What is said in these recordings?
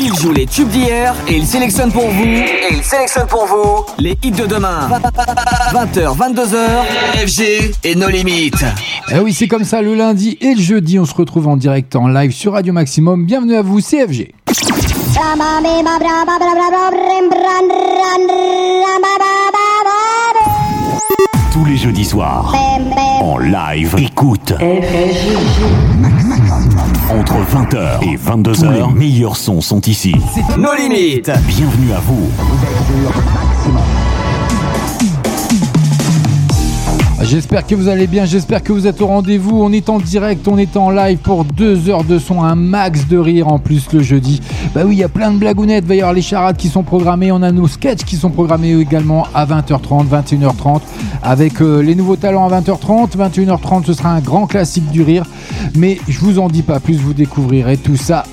Il joue les tubes d'hier et il sélectionne pour vous. Et il sélectionne pour vous les hits de demain. 20h, 22h, FG et nos limites. Eh oui, c'est comme ça le lundi et le jeudi. On se retrouve en direct en live sur Radio Maximum. Bienvenue à vous, CFG. Tous les jeudis soirs, en live, écoute. Entre 20h et 22h, les meilleurs sons sont ici. Nos limites. Bienvenue à vous. J'espère que vous allez bien, j'espère que vous êtes au rendez-vous. On est en direct, on est en live pour deux heures de son, un max de rire en plus le jeudi. Bah oui, il y a plein de blagounettes, il les charades qui sont programmées, on a nos sketchs qui sont programmés également à 20h30, 21h30, avec euh, les nouveaux talents à 20h30, 21h30 ce sera un grand classique du rire. Mais je vous en dis pas plus, vous découvrirez tout ça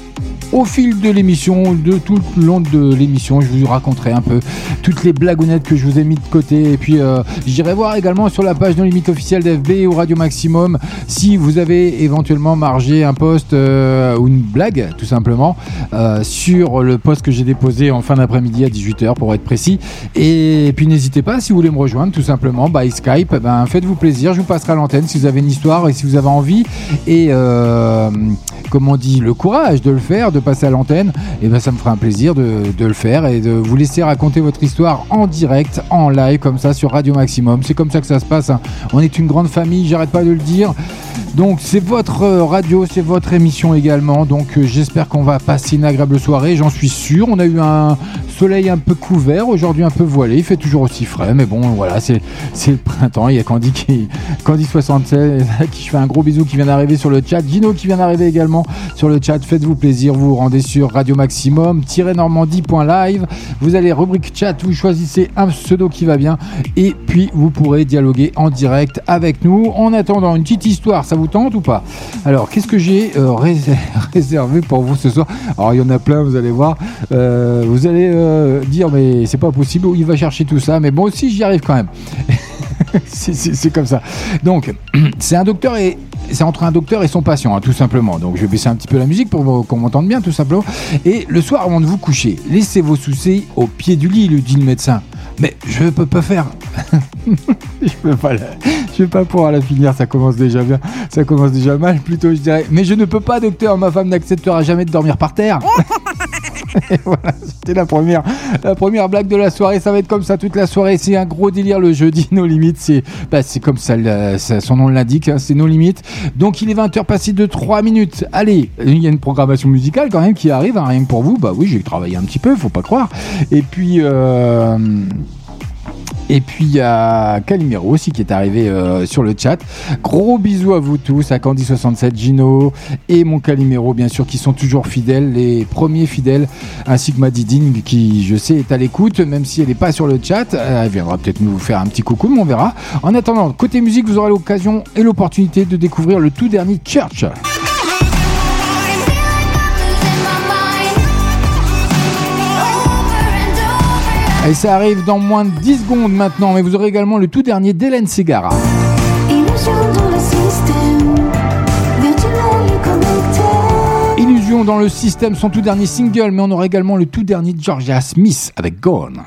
au fil de l'émission, de tout le long de l'émission, je vous raconterai un peu toutes les blagounettes que je vous ai mis de côté. Et puis, euh, j'irai voir également sur la page non limite officielle d'FB ou Radio Maximum si vous avez éventuellement margé un post euh, ou une blague, tout simplement, euh, sur le post que j'ai déposé en fin d'après-midi à 18h pour être précis. Et puis, n'hésitez pas, si vous voulez me rejoindre, tout simplement, by Skype, ben, faites-vous plaisir. Je vous passerai à l'antenne si vous avez une histoire et si vous avez envie. Et, euh, comme on dit, le courage de le faire, de passer à l'antenne, et ben ça me fera un plaisir de, de le faire et de vous laisser raconter votre histoire en direct, en live, comme ça sur Radio Maximum. C'est comme ça que ça se passe. hein. On est une grande famille, j'arrête pas de le dire. Donc c'est votre euh, radio, c'est votre émission également. Donc euh, j'espère qu'on va passer une agréable soirée, j'en suis sûr. On a eu un soleil un peu couvert, aujourd'hui un peu voilé, il fait toujours aussi frais, mais bon voilà, c'est le printemps. Il y a Candy qui Candy 76 qui fait un gros bisou qui vient d'arriver sur le chat. Gino qui vient d'arriver également sur le chat. Faites-vous plaisir, vous vous rendez sur Radio Maximum normandie.live. Vous allez rubrique chat, vous choisissez un pseudo qui va bien et puis vous pourrez dialoguer en direct avec nous. En attendant, une petite histoire, vous tente ou pas Alors, qu'est-ce que j'ai euh, rés- réservé pour vous ce soir Alors, il y en a plein, vous allez voir. Euh, vous allez euh, dire, mais c'est pas possible, il va chercher tout ça, mais bon, si j'y arrive quand même. c'est comme ça. Donc, c'est un docteur et c'est entre un docteur et son patient, hein, tout simplement. Donc, je vais baisser un petit peu la musique pour qu'on m'entende bien, tout simplement. Et le soir, avant de vous coucher, laissez vos soucis au pied du lit, lui dit le médecin. Mais je peux pas faire. je peux pas, la- je vais pas pouvoir la finir. Ça commence déjà bien. Ça commence déjà mal, plutôt, je dirais. Mais je ne peux pas, docteur. Ma femme n'acceptera jamais de dormir par terre. Et voilà, c'était la première, la première blague de la soirée. Ça va être comme ça toute la soirée. C'est un gros délire le jeudi. Nos limites, c'est, bah, comme ça- son nom l'indique. hein, c'est nos limites. Donc il est 20h passé de 3 minutes. Allez, il y a une programmation musicale quand même qui arrive, hein, rien que pour vous. Bah oui, j'ai travaillé un petit peu, faut pas croire. Et puis. euh, et puis il y a Calimero aussi qui est arrivé euh, sur le chat. Gros bisous à vous tous, à Candy67, Gino et mon Calimero bien sûr qui sont toujours fidèles, les premiers fidèles, ainsi que Madidine qui je sais est à l'écoute, même si elle n'est pas sur le chat. Euh, Elle viendra peut-être nous faire un petit coucou, mais on verra. En attendant, côté musique, vous aurez l'occasion et l'opportunité de découvrir le tout dernier Church. Et ça arrive dans moins de 10 secondes maintenant, mais vous aurez également le tout dernier d'Hélène Segara. Illusion dans le système, son tout dernier single, mais on aura également le tout dernier de Georgia Smith avec Gone.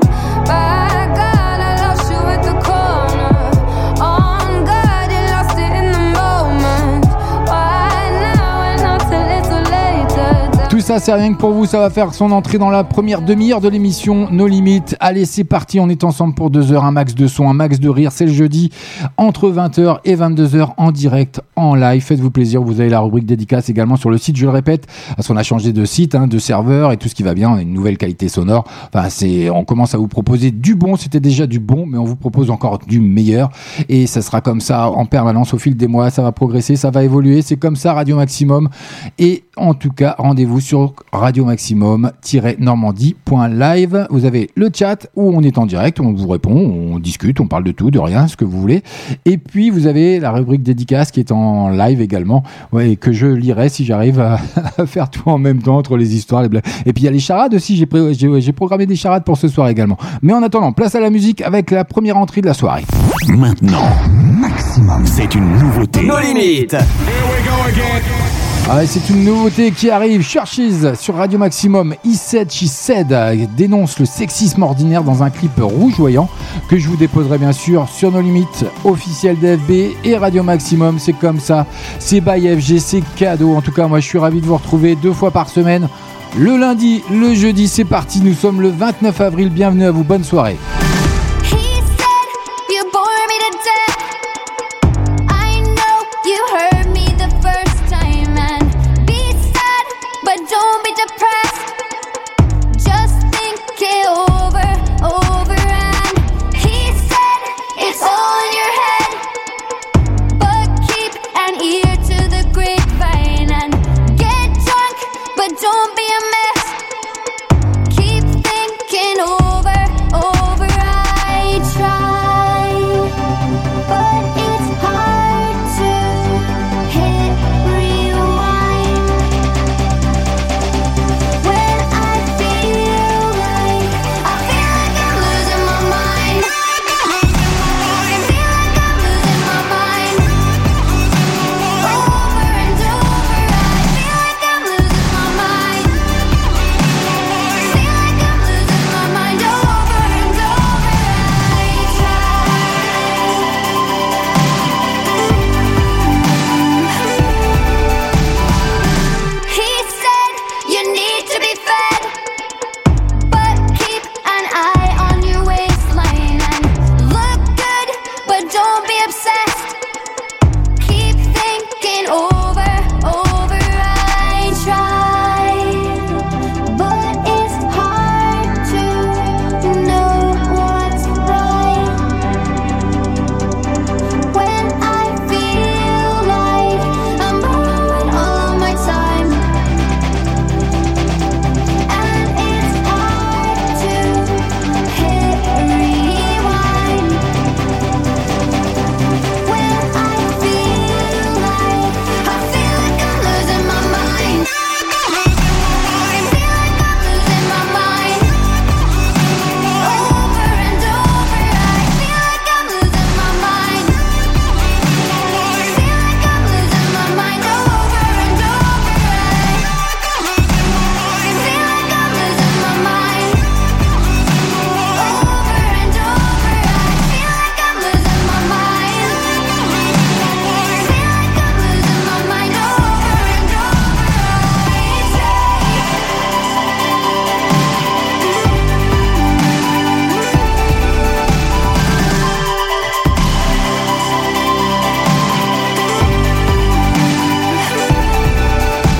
Ça, c'est rien que pour vous. Ça va faire son entrée dans la première demi-heure de l'émission No Limites. Allez, c'est parti. On est ensemble pour deux heures. Un max de son, un max de rire. C'est le jeudi entre 20h et 22h en direct, en live. Faites-vous plaisir. Vous avez la rubrique dédicace également sur le site. Je le répète, parce qu'on a changé de site, hein, de serveur et tout ce qui va bien. On a une nouvelle qualité sonore. Enfin, c'est, on commence à vous proposer du bon. C'était déjà du bon, mais on vous propose encore du meilleur. Et ça sera comme ça en permanence au fil des mois. Ça va progresser, ça va évoluer. C'est comme ça, Radio Maximum. Et en tout cas, rendez-vous sur Radio Maximum-normandie.live. Vous avez le chat où on est en direct, on vous répond, on discute, on parle de tout, de rien, ce que vous voulez. Et puis vous avez la rubrique dédicace qui est en live également, ouais, et que je lirai si j'arrive à, à faire tout en même temps entre les histoires, les blagues. Et puis il y a les charades aussi, j'ai pré- j'ai j'ai programmé des charades pour ce soir également. Mais en attendant, place à la musique avec la première entrée de la soirée. Maintenant, Maximum, c'est une nouveauté. Nos limites. Ah, c'est une nouveauté qui arrive. Churches sur Radio Maximum. E7 She Said dénonce le sexisme ordinaire dans un clip rougeoyant que je vous déposerai bien sûr sur nos limites officielles d'FB et Radio Maximum. C'est comme ça. C'est by FG, c'est cadeau. En tout cas, moi je suis ravi de vous retrouver deux fois par semaine. Le lundi, le jeudi, c'est parti. Nous sommes le 29 avril. Bienvenue à vous. Bonne soirée. don't be depressed. Just think it over. over.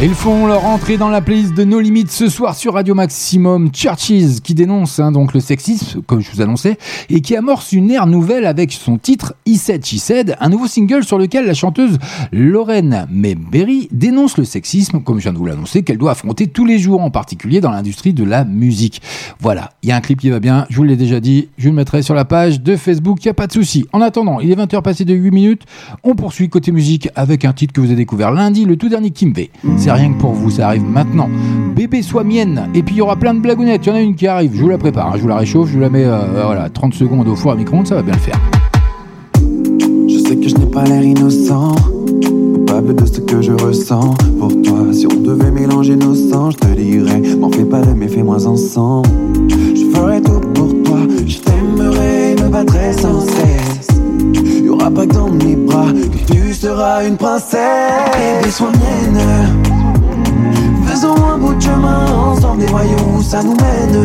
Il leur entrée dans la playlist de No Limites ce soir sur Radio Maximum. Churches qui dénonce hein, donc le sexisme, comme je vous annonçais, et qui amorce une ère nouvelle avec son titre He Said She Said, un nouveau single sur lequel la chanteuse Lorraine Mayberry dénonce le sexisme, comme je viens de vous l'annoncer, qu'elle doit affronter tous les jours, en particulier dans l'industrie de la musique. Voilà, il y a un clip qui va bien, je vous l'ai déjà dit, je le mettrai sur la page de Facebook, il n'y a pas de souci. En attendant, il est 20h passé de 8 minutes, on poursuit côté musique avec un titre que vous avez découvert lundi, le tout dernier Kimbe. C'est rien que pour vous, ça arrive maintenant. Bébé soit mienne. Et puis il y aura plein de blagounettes. Il y en a une qui arrive. Je vous la prépare. Hein. Je vous la réchauffe. Je vous la mets euh, voilà, 30 secondes au four à micro-ondes. Ça va bien le faire. Je sais que je n'ai pas l'air innocent. Coupable de ce que je ressens pour toi. Si on devait mélanger nos sangs, je te dirais M'en fais pas de mais fais-moi ensemble. Je ferai tout pour toi. Je t'aimerai, me battrai sans cesse. Y aura pas que dans mes bras que tu seras une princesse. Bébé, sois mienne. Faisons un bout de chemin ensemble, des voyons où ça nous mène.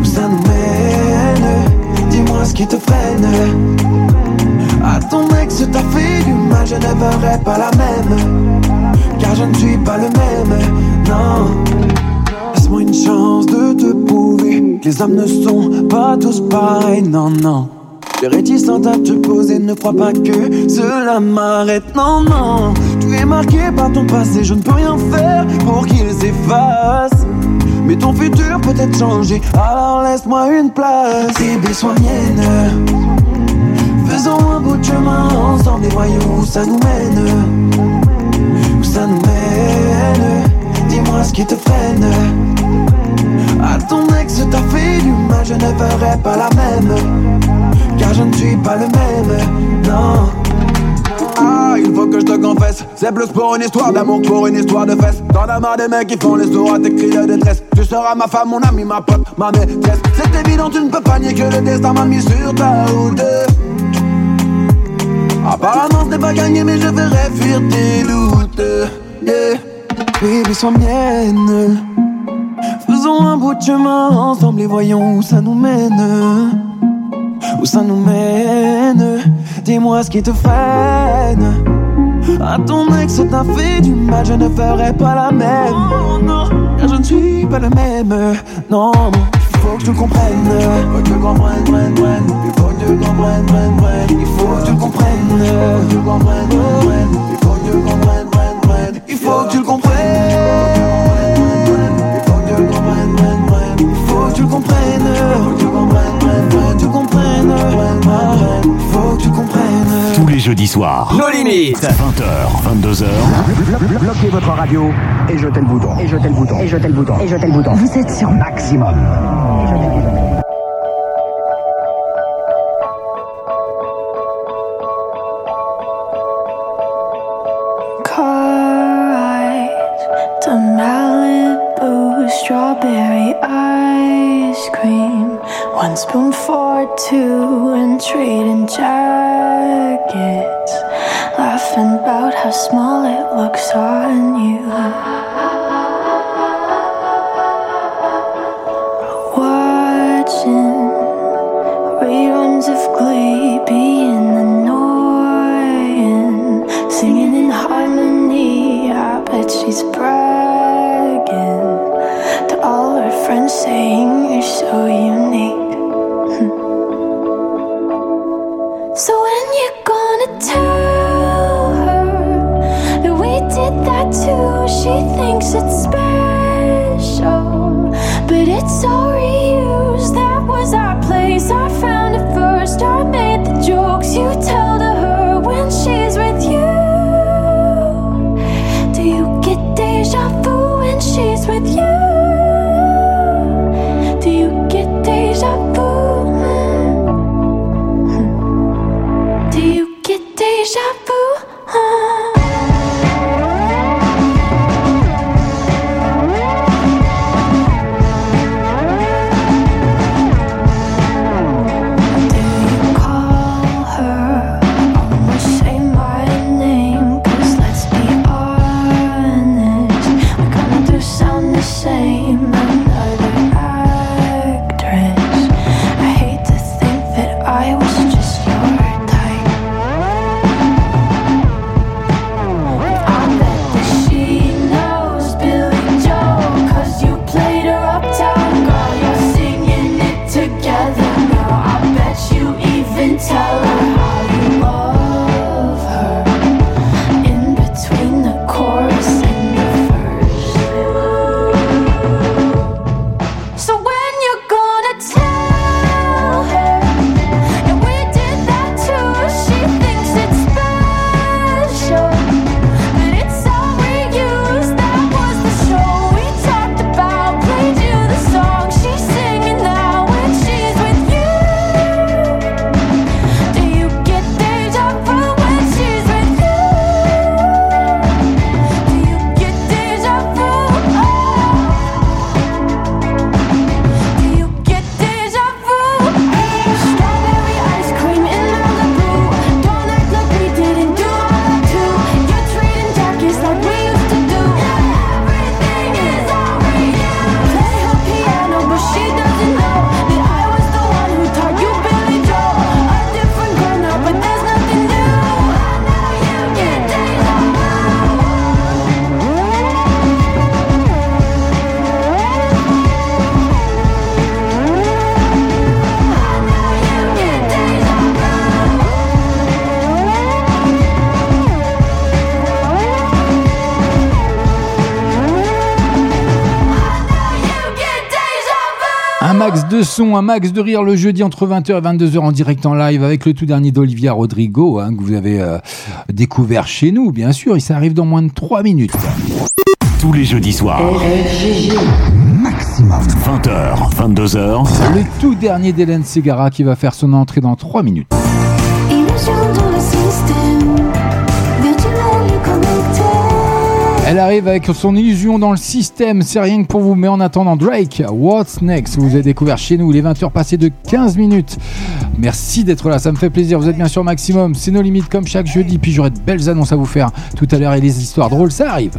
Où ça nous mène. Dis-moi ce qui te freine. À ton ex, t'as fait du mal, je ne ferai pas la même. Car je ne suis pas le même, non. Laisse-moi une chance de te prouver que les hommes ne sont pas tous pareils, non, non. Les réticente à te poser, ne crois pas que cela m'arrête, non, non. Es marqué par ton passé, je ne peux rien faire pour qu'il s'efface. Mais ton futur peut être changé, alors laisse-moi une place. Bébé, sois mienne. Faisons un bout de chemin ensemble et voyons où ça nous mène. Où ça nous mène. Dis-moi ce qui te freine. À ton ex, t'as fait du mal, je ne ferai pas la même car je ne suis pas le même, non. Ah. il faut que je te confesse. C'est plus pour une histoire d'amour pour une histoire de fesses. T'en as marre des mecs qui font les sourds à tes cris de détresse. Tu seras ma femme, mon ami, ma pote, ma maîtresse. C'est évident, tu ne peux pas nier que le destin m'a mis sur ta route. Apparemment, ce n'est pas gagné, mais je ferai fuir tes doutes. Yeah. Baby, sois mienne. Faisons un bout de chemin ensemble et voyons où ça nous mène. Où ça nous mène. Dis-moi ce qui te freine. À ton ex, t'as fait du mal, je ne ferai pas la même. Non, car je ne suis pas le même. Non, il faut que tu tu comprennes, Il faut que tu comprennes, Il faut que tu comprennes. Il faut que tu comprennes, Il faut que tu comprennes, Il faut que tu comprennes. tu comprennes, faut que tu comprennes, jeudis soirs. Nos limites. 20h, 22h. Bloquez votre radio et jetez le bouton. Et jetez le bouton. Et jetez le bouton. Et jetez le bouton. Vous êtes sur maximum. Et jetez le bouton. strawberry ice cream. One spoon for two and trading jackets. Laughing about how small it looks on you. Son, un max de rire le jeudi entre 20h et 22h en direct en live avec le tout dernier d'Olivia Rodrigo hein, que vous avez euh, découvert chez nous, bien sûr. Et ça arrive dans moins de 3 minutes. Tous les jeudis soirs. Maximum. 20h, 22h. Le tout dernier d'Hélène Segara qui va faire son entrée dans 3 minutes. Elle arrive avec son illusion dans le système, c'est rien que pour vous. Mais en attendant, Drake, What's Next? Vous avez découvert chez nous les 20h passées de 15 minutes. Merci d'être là, ça me fait plaisir. Vous êtes bien sûr maximum, c'est nos limites comme chaque jeudi. Puis j'aurai de belles annonces à vous faire tout à l'heure et les histoires drôles, ça arrive.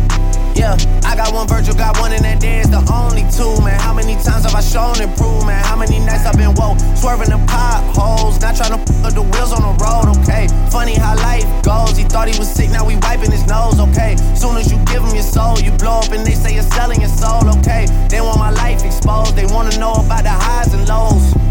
Yeah, I got one Virgil, got one in that day, the only two, man. How many times have I shown improvement? How many nights I've been woke, swerving the potholes, not trying to put the wheels on the road, okay? Funny how life goes, he thought he was sick, now we wiping his nose, okay? Soon as you give him your soul, you blow up and they say you're selling your soul, okay? They want my life exposed, they wanna know about the highs and lows.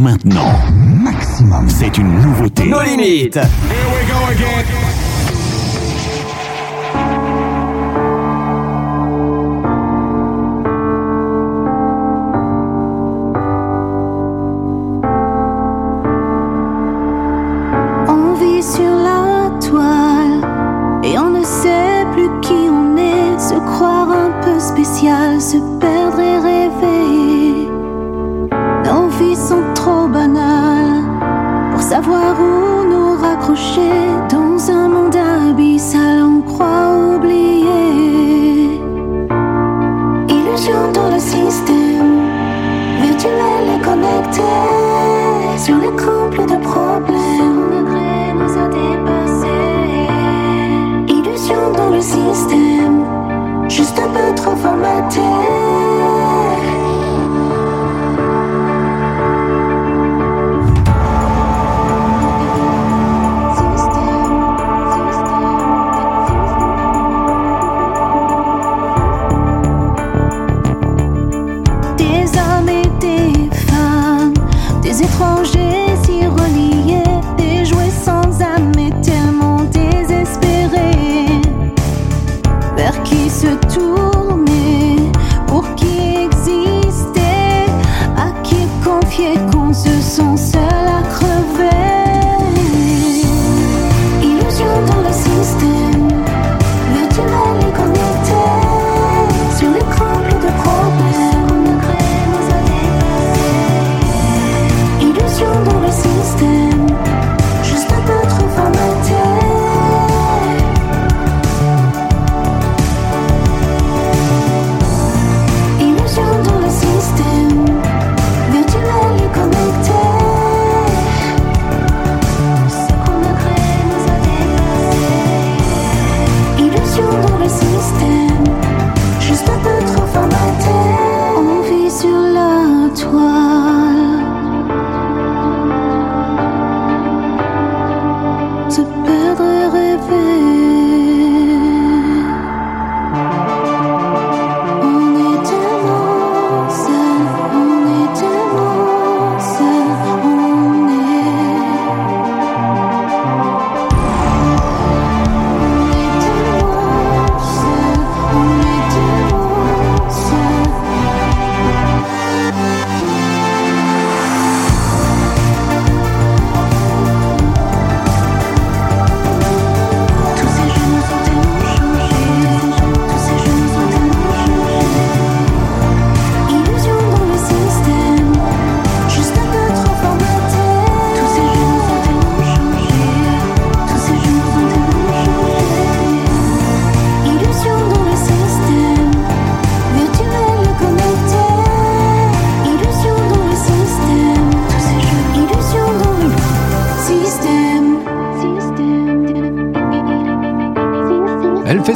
Maintenant, maximum, c'est une nouveauté. Nos limites. On vit sur la toile et nous raccrocher dans un monde abyssal. On croit oublier. Illusion dans le système virtuel et connecté sur les couples de problèmes. Degré nous a dépassés. Illusion dans le système, juste un peu trop formaté.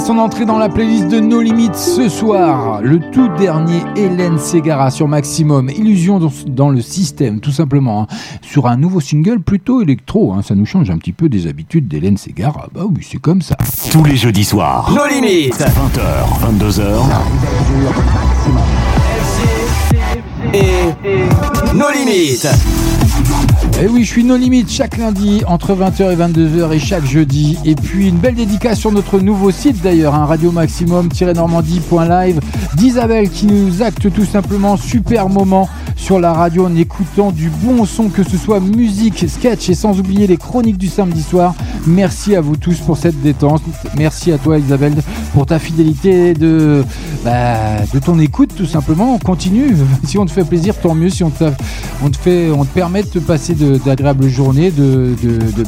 Son entrée dans la playlist de No Limites ce soir. Le tout dernier Hélène Ségara sur Maximum. Illusion dans, le système, tout simplement. hein. Sur un nouveau single plutôt électro. hein. Ça nous change un petit peu des habitudes d'Hélène Ségara. Bah oui, c'est comme ça. Tous les jeudis soirs. Nos limites. 20h, 22h. Et nos limites. Et Eh oui, je suis No Limites chaque lundi entre 20h et 22h et chaque jeudi. Et puis une belle dédicace sur notre nouveau site d'ailleurs, un radio maximum-normandie.live d'Isabelle qui nous acte tout simplement super moment sur la radio en écoutant du bon son, que ce soit musique, sketch et sans oublier les chroniques du samedi soir. Merci à vous tous pour cette détente. Merci à toi Isabelle pour ta fidélité de, bah, de ton écoute tout simplement. On continue. Si on te fait plaisir, tant mieux. Si on te, fait, on te permet de te passer d'agréables journées, de,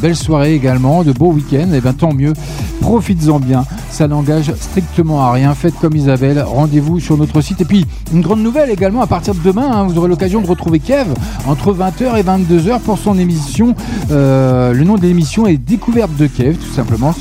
belles soirées également, de beaux week-ends, et bien tant mieux. Profites-en bien. Ça n'engage strictement à rien. Faites comme Isabelle. Rendez-vous sur notre site. Et puis, une grande nouvelle également, à partir de demain, hein, vous aurez l'occasion de retrouver Kev entre 20h et 22h pour son émission. Euh, le nom de l'émission est Découverte de Kev, tout simplement.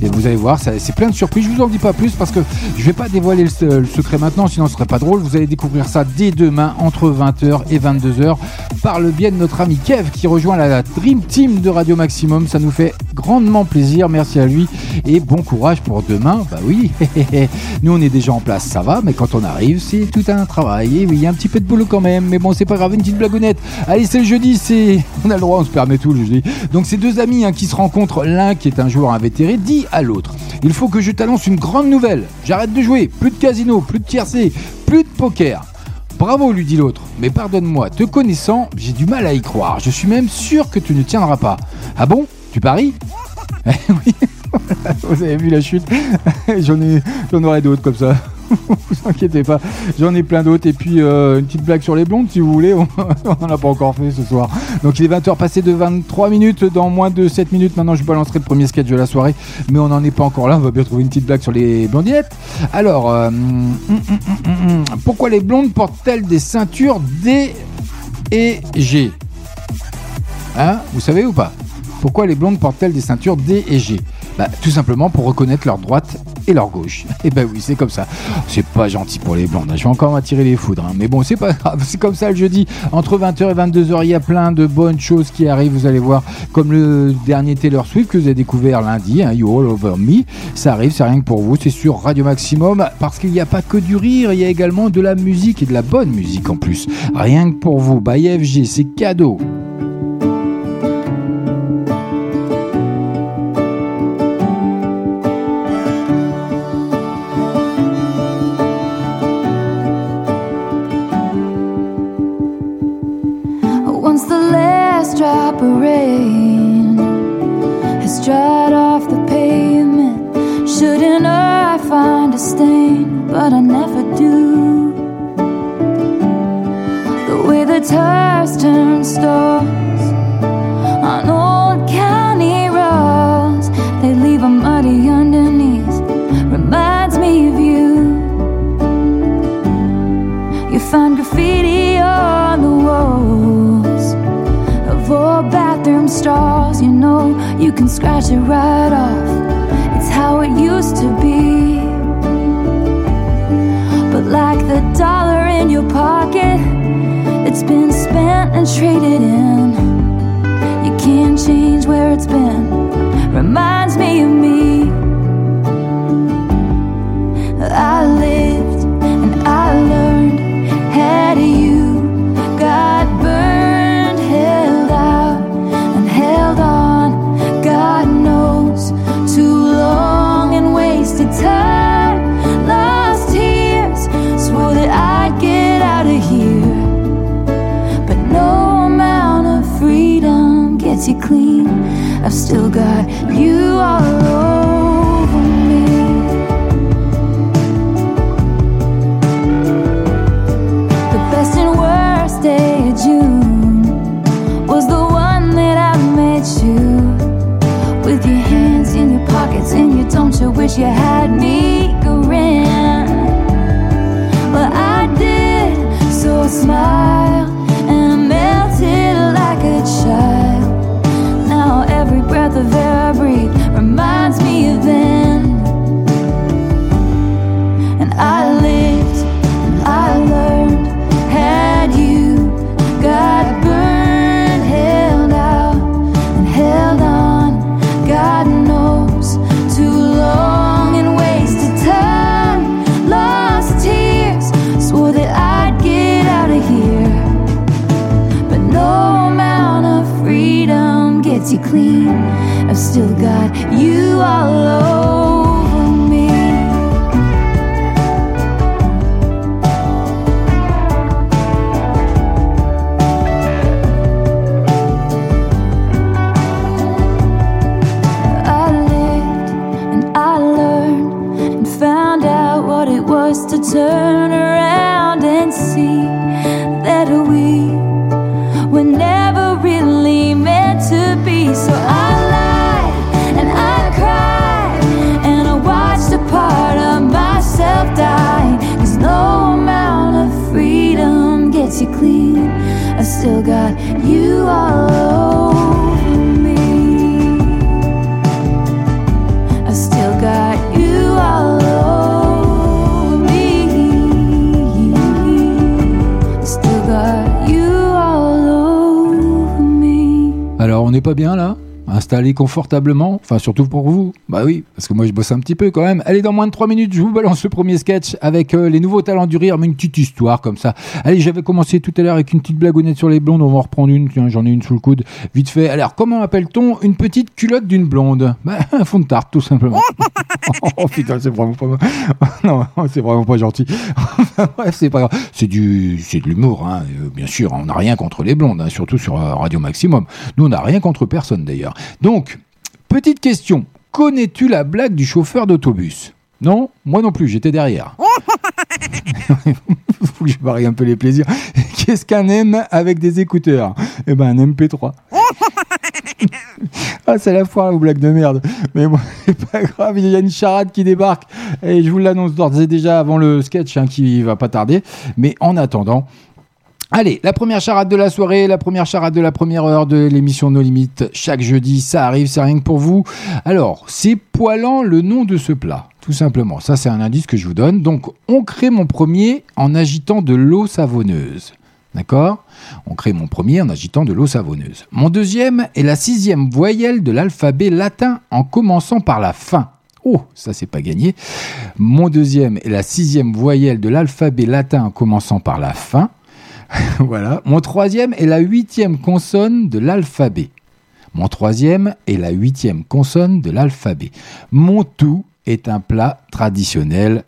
Et vous allez voir, c'est plein de surprises. Je vous en dis pas plus parce que je vais pas dévoiler le, le secret maintenant, sinon ce serait pas drôle. Vous allez découvrir ça dès demain entre 20h et 22h par le biais de notre ami Kev qui rejoint la, la Dream Team de Radio Maximum. Ça nous fait grandement plaisir. Merci à lui et bon courage pour demain. Bah oui, nous on est déjà en place, ça va, mais quand on arrive, c'est tout un travail. Et oui, il y a un petit peu de boulot quand même, mais bon, c'est pas grave, une petite blagounette. Allez, c'est le jeudi, c'est. On a le droit, on se permet tout le jeudi. Donc, c'est deux amis hein, qui se rencontrent, l'un qui est un joueur invétéré, dit à l'autre Il faut que je t'annonce une grande nouvelle. J'arrête de jouer, plus de casino, plus de tiercé, plus de poker. Bravo, lui dit l'autre, mais pardonne-moi, te connaissant, j'ai du mal à y croire. Je suis même sûr que tu ne tiendras pas. Ah bon? Tu paries? Eh oui, vous avez vu la chute J'en ai, j'en aurai d'autres comme ça. vous inquiétez pas, j'en ai plein d'autres. Et puis euh, une petite blague sur les blondes si vous voulez, on n'en a pas encore fait ce soir. Donc il est 20h passé de 23 minutes, dans moins de 7 minutes. Maintenant je balancerai le premier sketch de la soirée, mais on n'en est pas encore là, on va bien trouver une petite blague sur les blondinettes. Alors, euh, hum, hum, hum, pourquoi les blondes portent-elles des ceintures D et G? Hein? Vous savez ou pas? Pourquoi les blondes portent-elles des ceintures D et G? Bah, tout simplement pour reconnaître leur droite et leur gauche. Et ben oui, c'est comme ça. C'est pas gentil pour les blondes. Je vais encore m'attirer les foudres. hein. Mais bon, c'est pas grave. C'est comme ça le jeudi. Entre 20h et 22h, il y a plein de bonnes choses qui arrivent. Vous allez voir, comme le dernier Taylor Swift que vous avez découvert lundi, hein, You All Over Me. Ça arrive, c'est rien que pour vous. C'est sur Radio Maximum. Parce qu'il n'y a pas que du rire, il y a également de la musique et de la bonne musique en plus. Rien que pour vous. By FG, c'est cadeau. But I never do. The way the tires turn stars on old county roads, they leave a muddy underneath. Reminds me of you. You find graffiti on the walls of old bathroom stalls. You know you can scratch it right off. Like you had Confortablement, enfin surtout pour vous. Bah oui, parce que moi je bosse un petit peu quand même. Allez, dans moins de 3 minutes, je vous balance le premier sketch avec euh, les nouveaux talents du rire, mais une petite histoire comme ça. Allez, j'avais commencé tout à l'heure avec une petite blagounette sur les blondes, on va en reprendre une, tiens, j'en ai une sous le coude, vite fait. Alors, comment appelle-t-on une petite culotte d'une blonde? Bah, un fond de tarte, tout simplement. oh putain, c'est vraiment pas... non, c'est vraiment pas gentil. Bref, c'est pas grave. C'est du, de l'humour, hein. Euh, bien sûr. On n'a rien contre les blondes, hein, surtout sur euh, Radio Maximum. Nous, on n'a rien contre personne d'ailleurs. Donc, petite question. Connais-tu la blague du chauffeur d'autobus? Non Moi non plus, j'étais derrière. Faut que je varie un peu les plaisirs. Qu'est-ce qu'un M avec des écouteurs? Eh ben, un MP3. ah, c'est la foire aux blagues de merde. Mais bon, c'est pas grave, il y a une charade qui débarque. Et je vous l'annonce d'ores et déjà avant le sketch hein, qui va pas tarder. Mais en attendant, Allez, la première charade de la soirée, la première charade de la première heure de l'émission No Limites. Chaque jeudi, ça arrive, c'est rien que pour vous. Alors, c'est poilant le nom de ce plat, tout simplement. Ça, c'est un indice que je vous donne. Donc, on crée mon premier en agitant de l'eau savonneuse. D'accord? On crée mon premier en agitant de l'eau savonneuse. Mon deuxième est la sixième voyelle de l'alphabet latin en commençant par la fin. Oh, ça c'est pas gagné. Mon deuxième est la sixième voyelle de l'alphabet latin en commençant par la fin. voilà. Mon troisième est la huitième consonne de l'alphabet. Mon troisième est la huitième consonne de l'alphabet. Mon tout est un plat traditionnel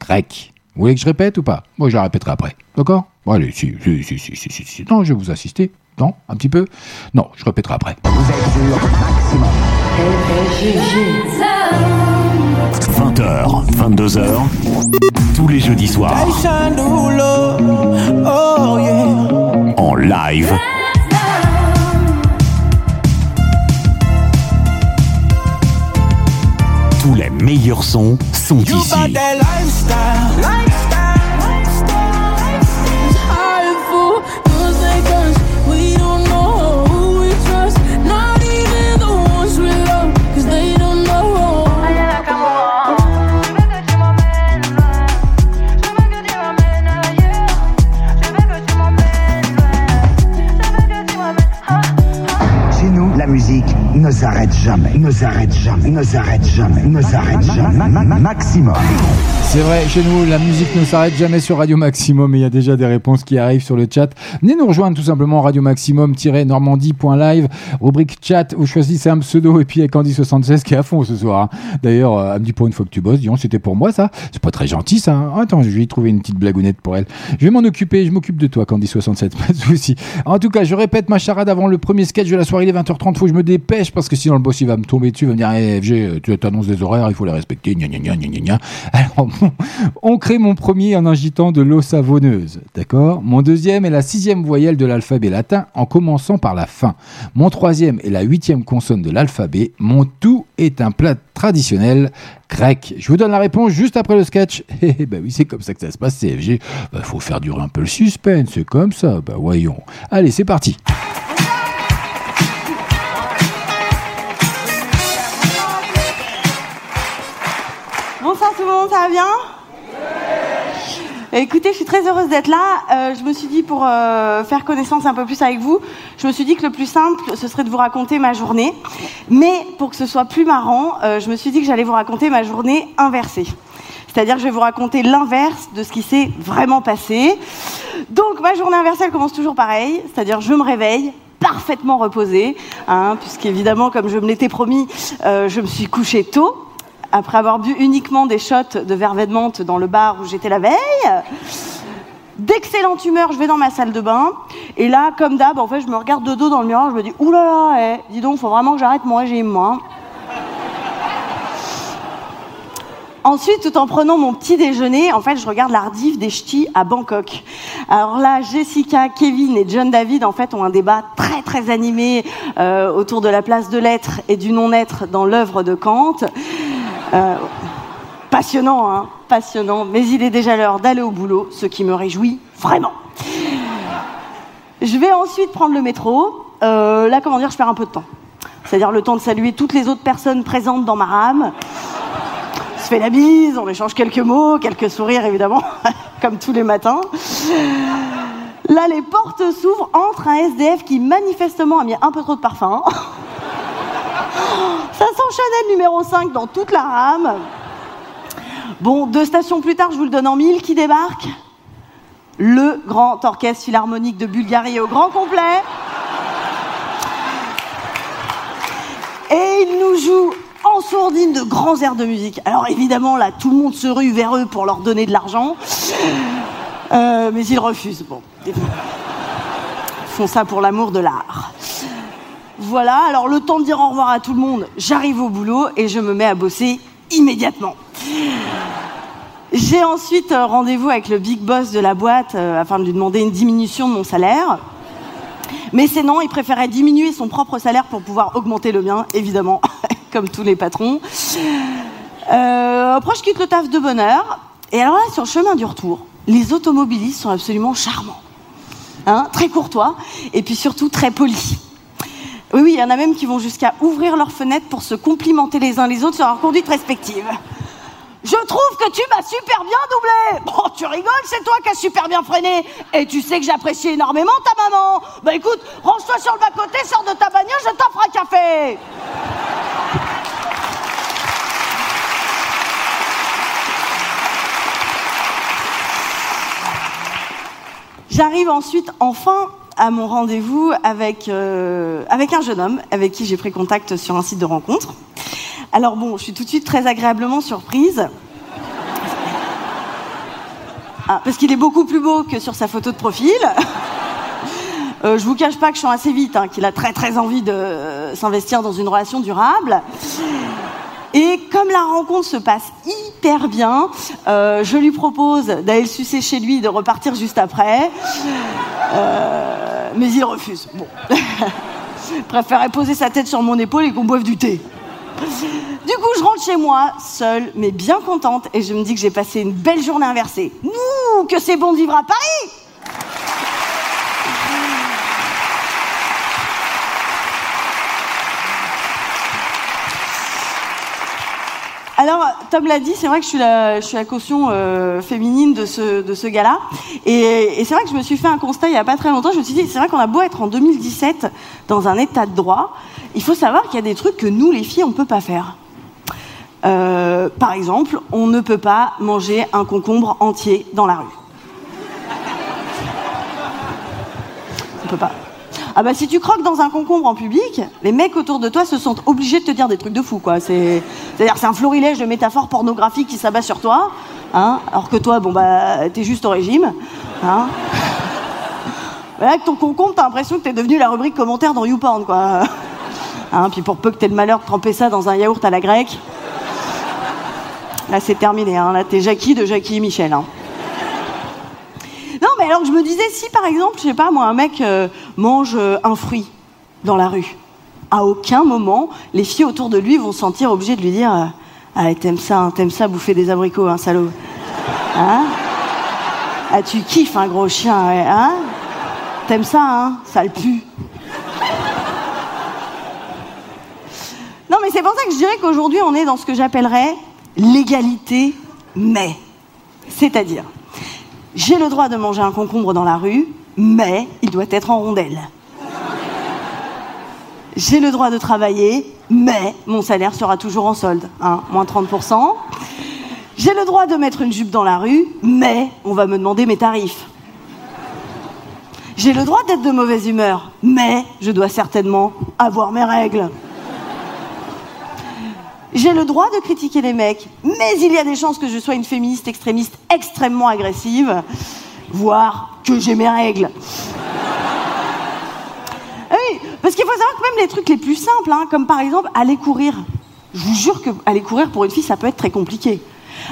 grec. Vous voulez que je répète ou pas? Moi, je la répéterai après. D'accord? Bon, allez, si, si, si, si, si, si, si. Non, je vais vous assister. Non, un petit peu? Non, je répéterai après. Vous êtes sur Maximum. 20h, 22h, tous les jeudis soirs, en live, tous les meilleurs sons sont ici. Jamais. ne s'arrête jamais, ne s'arrête jamais, ne s'arrête jamais. Maximum. C'est vrai, chez nous, la musique ne s'arrête jamais sur Radio Maximum et il y a déjà des réponses qui arrivent sur le chat. Venez nous rejoindre tout simplement Radio Maximum-normandie.live, rubrique chat, vous choisissez un pseudo et puis il y a Candy76 qui est à fond ce soir. hein. D'ailleurs, euh, elle me dit pour une fois que tu bosses, dis donc, c'était pour moi ça. C'est pas très gentil ça. hein. Attends, je vais y trouver une petite blagounette pour elle. Je vais m'en occuper, je m'occupe de toi Candy67, pas de souci. En tout cas, je répète ma charade avant le premier sketch de la soirée, il est 20h30, faut que je me dépêche parce que sinon le boss il va me tomber dessus, il va me dire Eh, FG, euh, tu t'annonces des horaires, il faut les respecter, gna gna gna gna gna on crée mon premier en agitant de l'eau savonneuse, d'accord? Mon deuxième est la sixième voyelle de l'alphabet latin en commençant par la fin. Mon troisième est la huitième consonne de l'alphabet. Mon tout est un plat traditionnel grec. Je vous donne la réponse juste après le sketch. Eh ben oui, c'est comme ça que ça se passe, CFG. Bah, faut faire durer un peu le suspense, c'est comme ça. Bah voyons. Allez, c'est parti. Monde, ça va bien Écoutez, je suis très heureuse d'être là. Euh, je me suis dit, pour euh, faire connaissance un peu plus avec vous, je me suis dit que le plus simple, ce serait de vous raconter ma journée. Mais pour que ce soit plus marrant, euh, je me suis dit que j'allais vous raconter ma journée inversée. C'est-à-dire que je vais vous raconter l'inverse de ce qui s'est vraiment passé. Donc ma journée inversée, elle commence toujours pareil. C'est-à-dire je me réveille parfaitement reposée, hein, puisqu'évidemment, comme je me l'étais promis, euh, je me suis couchée tôt après avoir bu uniquement des shots de vervet de menthe dans le bar où j'étais la veille. D'excellente humeur, je vais dans ma salle de bain. Et là, comme d'hab, en fait, je me regarde de dos dans le miroir, je me dis, oulala, eh, dis donc, faut vraiment que j'arrête mon régime, moi. Ensuite, tout en prenant mon petit déjeuner, en fait, je regarde l'ardif des ch'tis à Bangkok. Alors là, Jessica, Kevin et John David, en fait, ont un débat très très animé euh, autour de la place de l'être et du non-être dans l'œuvre de Kant. Euh, passionnant, hein, passionnant. Mais il est déjà l'heure d'aller au boulot, ce qui me réjouit vraiment. Je vais ensuite prendre le métro. Euh, là, comment dire, je perds un peu de temps. C'est-à-dire le temps de saluer toutes les autres personnes présentes dans ma rame. On se fait la bise, on échange quelques mots, quelques sourires évidemment, comme tous les matins. Là, les portes s'ouvrent, entre un SDF qui manifestement a mis un peu trop de parfum. Ça sent Chanel numéro 5 dans toute la rame. Bon, deux stations plus tard, je vous le donne en mille, qui débarque Le grand orchestre philharmonique de Bulgarie au grand complet. Et il nous joue en sourdine de grands airs de musique. Alors évidemment, là, tout le monde se rue vers eux pour leur donner de l'argent. Euh, mais ils refusent. Bon, ils font ça pour l'amour de l'art. Voilà, alors le temps de dire au revoir à tout le monde, j'arrive au boulot et je me mets à bosser immédiatement. J'ai ensuite euh, rendez-vous avec le big boss de la boîte euh, afin de lui demander une diminution de mon salaire. Mais c'est non, il préférait diminuer son propre salaire pour pouvoir augmenter le mien, évidemment, comme tous les patrons. Euh, après, je quitte le taf de bonne heure. Et alors là, sur le chemin du retour, les automobilistes sont absolument charmants. Hein, très courtois et puis surtout très polis. Oui, oui, il y en a même qui vont jusqu'à ouvrir leurs fenêtres pour se complimenter les uns les autres sur leur conduite respective. Je trouve que tu m'as super bien doublé. Bon, tu rigoles, c'est toi qui as super bien freiné. Et tu sais que j'apprécie énormément ta maman. Bah écoute, range-toi sur le bas-côté, sors de ta bagnole, je t'offre un café. J'arrive ensuite enfin à mon rendez-vous avec, euh, avec un jeune homme avec qui j'ai pris contact sur un site de rencontre. Alors bon, je suis tout de suite très agréablement surprise. Ah, parce qu'il est beaucoup plus beau que sur sa photo de profil. Euh, je vous cache pas que je sens assez vite hein, qu'il a très très envie de euh, s'investir dans une relation durable. Et comme la rencontre se passe hyper bien, euh, je lui propose d'aller le sucer chez lui de repartir juste après. Mais il refuse. Bon. Préférait poser sa tête sur mon épaule et qu'on boive du thé. Du coup, je rentre chez moi, seule, mais bien contente, et je me dis que j'ai passé une belle journée inversée. Ouh, que c'est bon de vivre à Paris Alors, Tom l'a dit, c'est vrai que je suis la, caution euh, féminine de ce, gars-là. Et, et c'est vrai que je me suis fait un constat il n'y a pas très longtemps. Je me suis dit, c'est vrai qu'on a beau être en 2017 dans un état de droit, il faut savoir qu'il y a des trucs que nous, les filles, on ne peut pas faire. Euh, par exemple, on ne peut pas manger un concombre entier dans la rue. On peut pas. Ah bah si tu croques dans un concombre en public, les mecs autour de toi se sentent obligés de te dire des trucs de fou quoi. C'est, c'est-à-dire c'est un florilège de métaphores pornographiques qui s'abat sur toi, hein, alors que toi bon bah t'es juste au régime, hein. Avec ton concombre, t'as l'impression que t'es devenu la rubrique commentaire dans YouPorn quoi. Hein, puis pour peu que t'aies le malheur de tremper ça dans un yaourt à la grecque, là c'est terminé. Hein. Là t'es Jackie de Jackie et Michel. Alors que je me disais, si par exemple, je sais pas, moi, un mec euh, mange euh, un fruit dans la rue, à aucun moment, les filles autour de lui vont se sentir obligées de lui dire euh, Ah, t'aimes ça, hein, t'aimes ça bouffer des abricots, hein, salaud Hein? Ah, tu kiffes, un gros chien, hein? T'aimes ça, hein Ça le. Non, mais c'est pour ça que je dirais qu'aujourd'hui, on est dans ce que j'appellerais l'égalité, mais. C'est-à-dire, j'ai le droit de manger un concombre dans la rue, mais il doit être en rondelle. J'ai le droit de travailler, mais mon salaire sera toujours en solde, hein, moins 30%. J'ai le droit de mettre une jupe dans la rue, mais on va me demander mes tarifs. J'ai le droit d'être de mauvaise humeur, mais je dois certainement avoir mes règles. J'ai le droit de critiquer les mecs, mais il y a des chances que je sois une féministe extrémiste extrêmement agressive, voire que j'ai mes règles. Oui, parce qu'il faut savoir que même les trucs les plus simples, hein, comme par exemple aller courir, je vous jure que aller courir pour une fille, ça peut être très compliqué.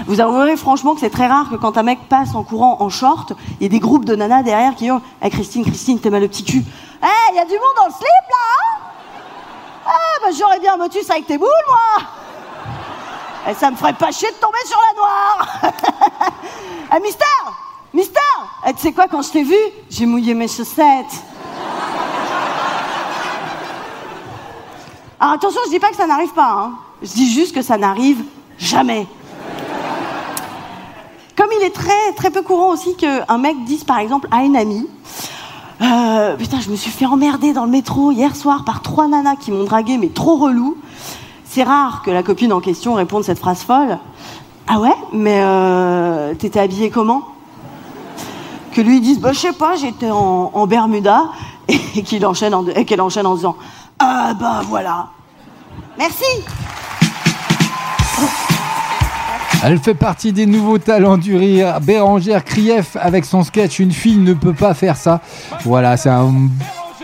Vous avouerez franchement que c'est très rare que quand un mec passe en courant en short, il y ait des groupes de nanas derrière qui ont hey, Christine, Christine, t'es mal le petit cul. Eh, il y a du monde dans le slip là Ah, bah j'aurais bien un motus avec tes boules, moi et ça me ferait pas chier de tomber sur la noire. ah, Mister Mister Eh, Tu sais quoi, quand je t'ai vu, j'ai mouillé mes chaussettes. Alors attention, je dis pas que ça n'arrive pas. Hein. Je dis juste que ça n'arrive jamais. Comme il est très, très peu courant aussi qu'un mec dise par exemple à une amie euh, Putain, je me suis fait emmerder dans le métro hier soir par trois nanas qui m'ont dragué, mais trop relou. C'est rare que la copine en question réponde cette phrase folle. Ah ouais Mais euh, t'étais habillée comment? Que lui dise Bah, je sais pas, j'étais en, Bermuda. Et qu'il enchaîne en- et qu'elle enchaîne en disant Ah bah voilà. Merci Elle fait partie des nouveaux talents du rire. Bérangère Krief avec son sketch Une fille ne peut pas faire ça. Voilà, c'est un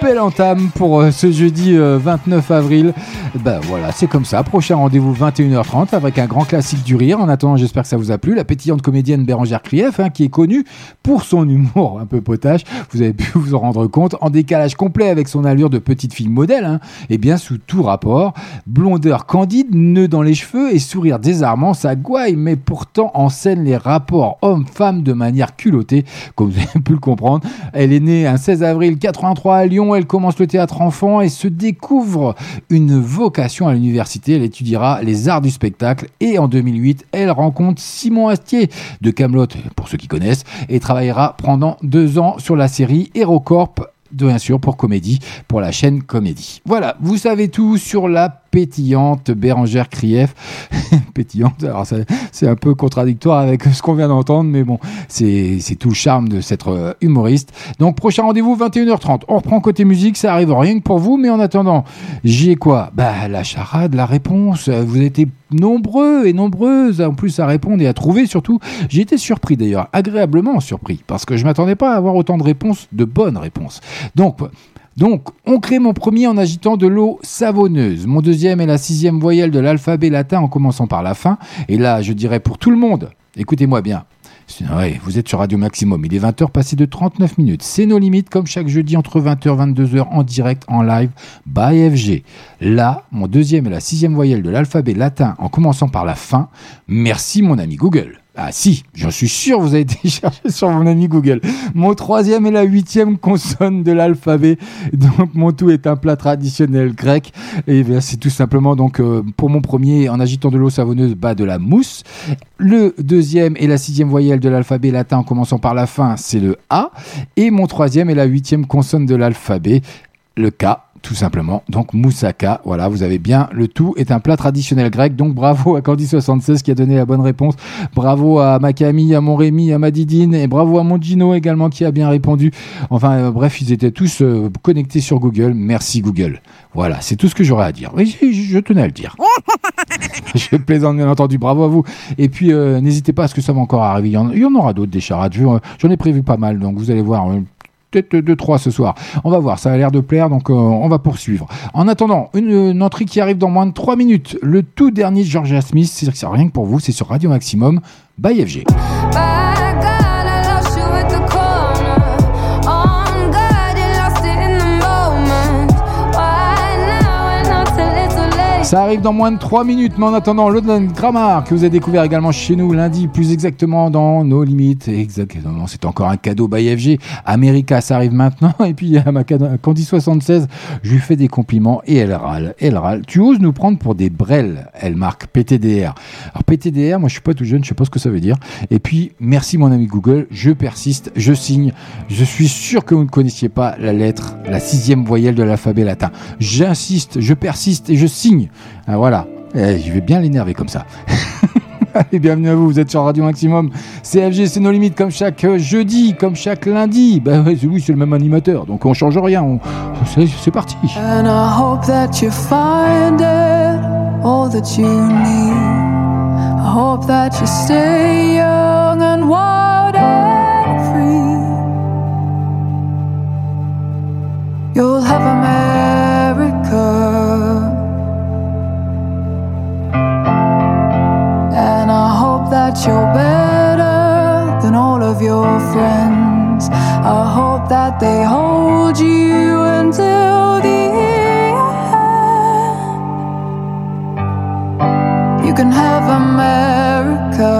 bel entame pour euh, ce jeudi euh, 29 avril. Ben voilà, c'est comme ça. Prochain rendez-vous 21h30 avec un grand classique du rire. En attendant, j'espère que ça vous a plu. La pétillante comédienne Bérangère Krief, hein, qui est connue pour son humour un peu potache. Vous avez pu vous en rendre compte. En décalage complet avec son allure de petite fille modèle. Hein, et bien sous tout rapport. Blondeur candide, nœud dans les cheveux et sourire désarmant, ça gouaille, mais pourtant en scène les rapports homme-femme de manière culottée, comme vous avez pu le comprendre. Elle est née un 16 avril 83 à Lyon, elle commence le théâtre enfant et se découvre une vocation à l'université. Elle étudiera les arts du spectacle et en 2008, elle rencontre Simon Astier de Camelot, pour ceux qui connaissent, et travaillera pendant deux ans sur la série HeroCorp de bien sûr pour comédie, pour la chaîne Comédie. Voilà, vous savez tout sur la pétillante Bérangère Krief. pétillante, alors c'est un peu contradictoire avec ce qu'on vient d'entendre, mais bon, c'est tout le charme de cette euh, humoriste. Donc prochain rendez-vous 21h30. On reprend côté musique, ça arrive rien que pour vous, mais en attendant, j'y ai quoi? Bah la charade, la réponse. Vous été nombreux et nombreuses en plus à répondre et à trouver surtout. J'ai été surpris d'ailleurs, agréablement surpris, parce que je m'attendais pas à avoir autant de réponses, de bonnes réponses. Donc donc, on crée mon premier en agitant de l'eau savonneuse. Mon deuxième est la sixième voyelle de l'alphabet latin en commençant par la fin. Et là, je dirais pour tout le monde, écoutez-moi bien. Vous êtes sur Radio Maximum. Il est 20h passé de 39 minutes. C'est nos limites, comme chaque jeudi entre 20h et 22h en direct, en live, by FG. Là, mon deuxième et la sixième voyelle de l'alphabet latin en commençant par la fin. Merci, mon ami Google. Ah si, j'en suis sûr, vous avez été sur mon ami Google. Mon troisième est la huitième consonne de l'alphabet. Donc mon tout est un plat traditionnel grec. Et bien, c'est tout simplement donc euh, pour mon premier, en agitant de l'eau savonneuse, bas de la mousse. Le deuxième est la sixième voyelle de l'alphabet latin en commençant par la fin, c'est le A. Et mon troisième est la huitième consonne de l'alphabet, le K tout simplement. Donc moussaka, voilà, vous avez bien le tout est un plat traditionnel grec. Donc bravo à Candy76 qui a donné la bonne réponse. Bravo à ma Camille, à mon Rémi, à ma Didine et bravo à mon Gino également qui a bien répondu. Enfin euh, bref, ils étaient tous euh, connectés sur Google. Merci Google. Voilà, c'est tout ce que j'aurais à dire. Oui, je, je tenais à le dire. je plaisante bien entendu, bravo à vous. Et puis euh, n'hésitez pas à ce que ça va encore arriver. Il y en, il y en aura d'autres des charades. Je- J'en ai prévu pas mal, donc vous allez voir. Peut-être 2-3 ce soir. On va voir, ça a l'air de plaire, donc euh, on va poursuivre. En attendant, une, entrée qui arrive dans moins de 3 minutes. Le tout dernier de Georgia Smith, c'est rien que pour vous, c'est sur Radio Maximum, by FG. By Ça arrive dans moins de 3 minutes, mais en attendant, London Grammar, que vous avez découvert également chez nous lundi, plus exactement dans nos limites. Exactement, c'est encore un cadeau by FG. America, ça arrive maintenant. Et puis, à ma cad- à Candy76, je lui fais des compliments et elle râle. Elle râle. Tu oses nous prendre pour des brels, elle marque PTDR. Alors, PTDR, moi je suis pas tout jeune, je sais pas ce que ça veut dire. Et puis, merci mon ami Google, je persiste, je signe. Je suis sûr que vous ne connaissiez pas la lettre, la sixième voyelle de l'alphabet latin. J'insiste, je persiste et je signe. Ah, voilà. Eh, je vais bien l'énerver comme ça. Allez, bienvenue à vous, vous êtes sur Radio Maximum. CFG, c'est nos limites comme chaque euh, jeudi, comme chaque lundi. C'est- oui, c'est le même animateur, donc on change rien. C'est parti. And I hope that you find it all that you need. I hope that you stay young and wild and free. You'll have America. That you're better than all of your friends. I hope that they hold you until the end. You can have America.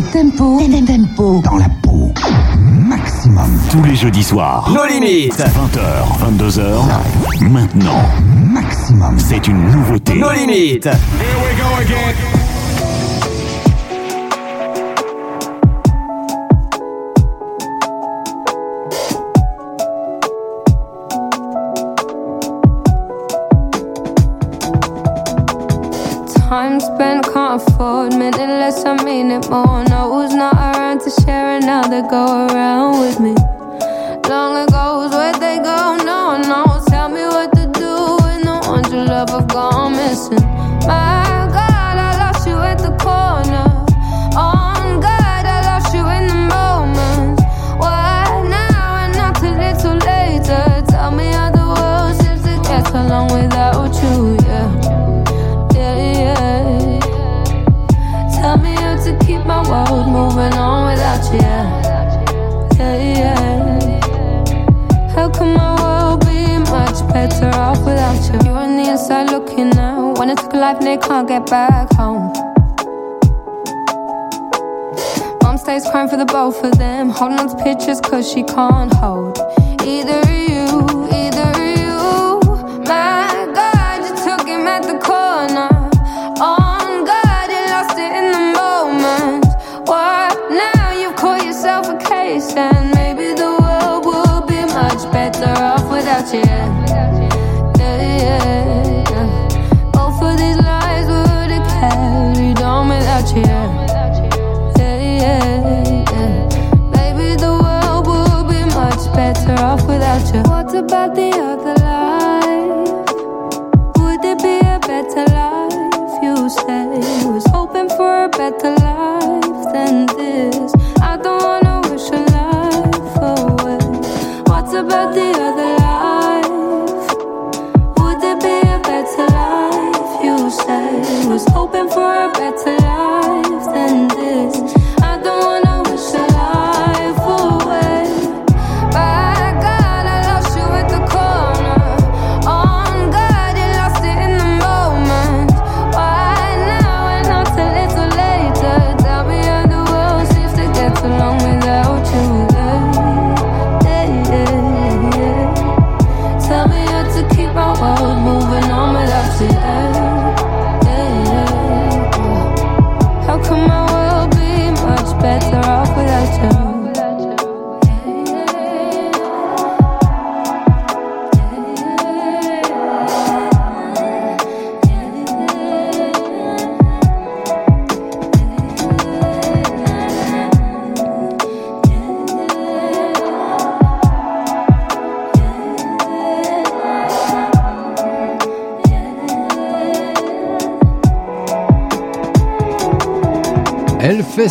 Les tempos, tempo dans la peau. Maximum. Tous les jeudis soirs. Nos limites. 20h, 22h. Maintenant. Maximum. C'est une nouveauté. Nos limites. Time spent can't afford minute less, I mean it more. No, who's not around to share they go around with me. Long ago's where they go, Inside looking out. When it took a life and they can't get back home. Mom stays crying for the both of them. Holding on to pictures cause she can't hold. Either about the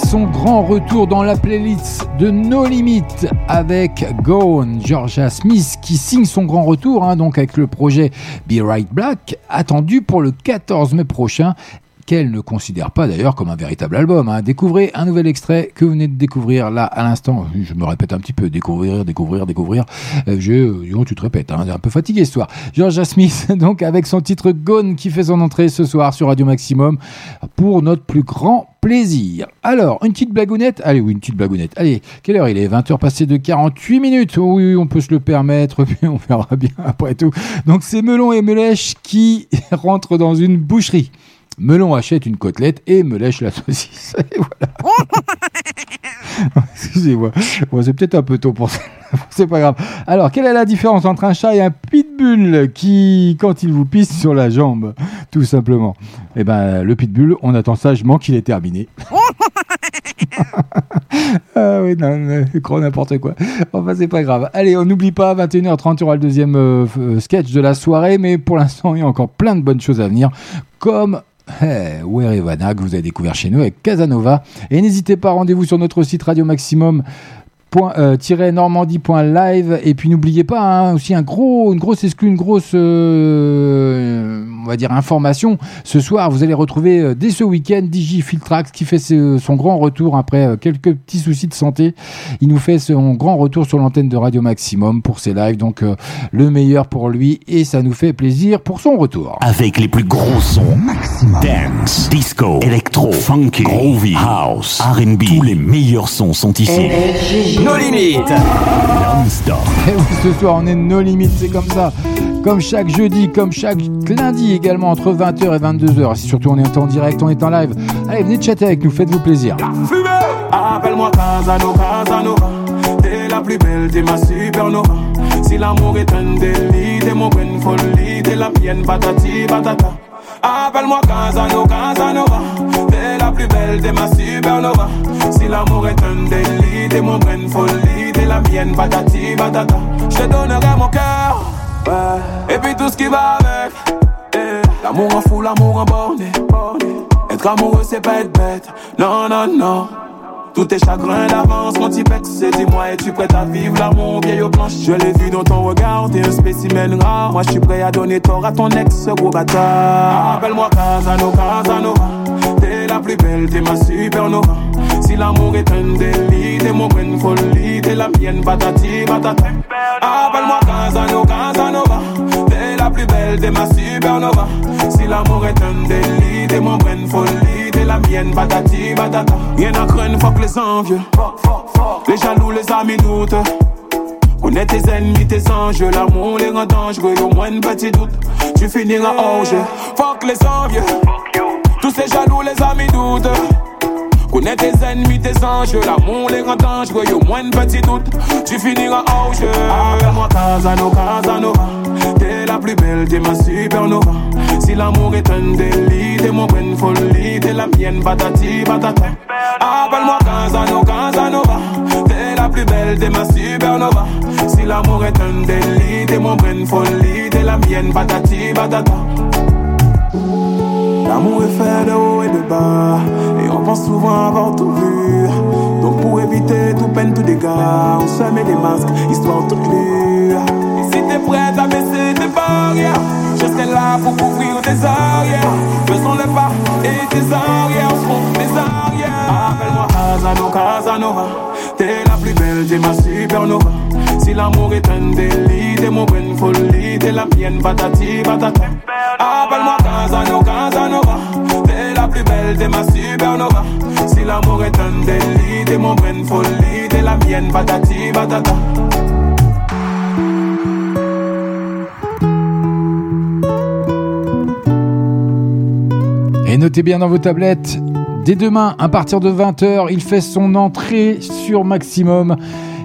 son grand retour dans la playlist de No Limit avec Gone, Georgia Smith qui signe son grand retour hein, donc avec le projet Be Right Black attendu pour le 14 mai prochain qu'elle ne considère pas d'ailleurs comme un véritable album. hein. Découvrez un nouvel extrait que vous venez de découvrir là à l'instant. Je me répète un petit peu, découvrir, découvrir, découvrir. Euh, je, tu te répètes, hein, un peu fatigué ce soir. Georgia Smith, donc avec son titre Gone qui fait son entrée ce soir sur Radio Maximum pour notre plus grand plaisir. Alors, une petite blagounette Allez, oui, une petite blagounette. Allez, quelle heure il est? 20h passé de 48 minutes. Oui, on peut se le permettre, puis on verra bien après tout. Donc, c'est Melon et Melèche qui rentrent dans une boucherie. Melon achète une côtelette et me lèche la saucisse. Et voilà. Excusez-moi. Bon, c'est peut-être un peu tôt pour ça. c'est pas grave. Alors, quelle est la différence entre un chat et un pitbull qui, quand il vous pisse sur la jambe, tout simplement? Eh ben, le pitbull, on attend sagement qu'il est terminé. ah oui, non, gros n'importe quoi. Enfin, c'est pas grave. Allez, on n'oublie pas, 21h30, il y aura le deuxième euh, euh, sketch de la soirée, mais pour l'instant, il y a encore plein de bonnes choses à venir, comme Hey, Werevana, que vous avez découvert chez nous avec Casanova. Et n'hésitez pas, rendez-vous sur notre site Radio Maximum. Point, euh, normandie.live et puis n'oubliez pas hein, aussi un gros une grosse exclue une grosse euh, on va dire, information. Ce soir, vous allez retrouver euh, dès ce week-end DJ Filtrax qui fait ce- son grand retour après euh, quelques petits soucis de santé. Il nous fait son grand retour sur l'antenne de Radio Maximum pour ses lives. Donc, euh, le meilleur pour lui et ça nous fait plaisir pour son retour. Avec les plus gros sons. Dance, disco, électro, funky, groovy, house, R&B. Tous les meilleurs sons sont ici. Nos limites. Non-stop. Et oui, ce soir, on est no limites, c'est comme ça. Comme chaque jeudi, comme chaque lundi également, entre 20h et 22h. Si surtout on est en direct, on est en live. Allez, venez chatter avec nous, faites-vous plaisir. Appelle-moi Casanova, Casanova. T'es la plus belle, t'es ma supernova. Si l'amour est un délit, t'es mon bonne folie, t'es la mienne, patati patata. Appelle-moi Casanova, Casanova. T'es la plus belle, t'es ma supernova. Si l'amour est un délit, t'es mon bonne folie, t'es la mienne, patati patata. Je te donnerai mon cœur, et puis tout ce qui va avec. Eh, L'amour en fou, l'amour en borné. Être amoureux, c'est pas être bête. Non, non, non. Tout est chagrin d'avance, mon petit pex, c'est dis-moi, es-tu prête à vivre l'amour vieille aux planches? Je l'ai vu dans ton regard, t'es un spécimen rare. Moi, je suis prêt à donner tort à ton ex, gros bâtard. Appelle-moi Casanova, Casanova. La plus belle, t'es ma supernova. Si l'amour est un délit, t'es mon bonne folie, t'es la mienne, patati, patata. Appelle-moi Casanova, Casanova. T'es la plus belle, t'es ma supernova. Si l'amour est un délit, t'es mon bonne folie, t'es la mienne, patati, patata. Rien à craindre, fuck les envieux. Les jaloux, les amis doutent. Connais tes ennemis, tes enjeux, l'amour les rend dangereux, au moins un petit doute, tu finiras hors jeu. Fuck les envieux, tous ces jaloux, les amis doutent. Connais tes ennemis, tes enjeux, l'amour les rend dangereux, au moins un petit doute, tu finiras hors jeu. Appelle-moi Casanova, Casanova, t'es la plus belle, t'es ma supernova. Si l'amour est un délit, t'es mon bonne folie, t'es la mienne, patati, patata. Appelle-moi Casanova, Casanova, t'es la plus belle, t'es ma supernova. Si l'amour est un délit, t'es mon bonne folie, t'es la mienne, patati, patata. L'amour est fait de haut et de bas, et on pense souvent avoir tout vu. Donc pour éviter tout peine, tout dégât, on se met des masques, histoire toute lue. Et si t'es prête à baisser tes barrières, je serai là pour couvrir tes arrières. Faisons le pas et tes arrières seront tes arrières. Appelle-moi Casanova, Casanova, t'es la plus belle, t'es ma supernova. Si l'amour est un délit, t'es mon bonne folie, t'es la mienne, patati, patata. Appelle-moi Casanova, Casanova, t'es la plus belle, t'es ma supernova. Si l'amour est un délit, t'es mon bonne folie, t'es la mienne, patati, patata. Et notez bien dans vos tablettes, dès demain, à partir de 20h, il fait son entrée sur Maximum.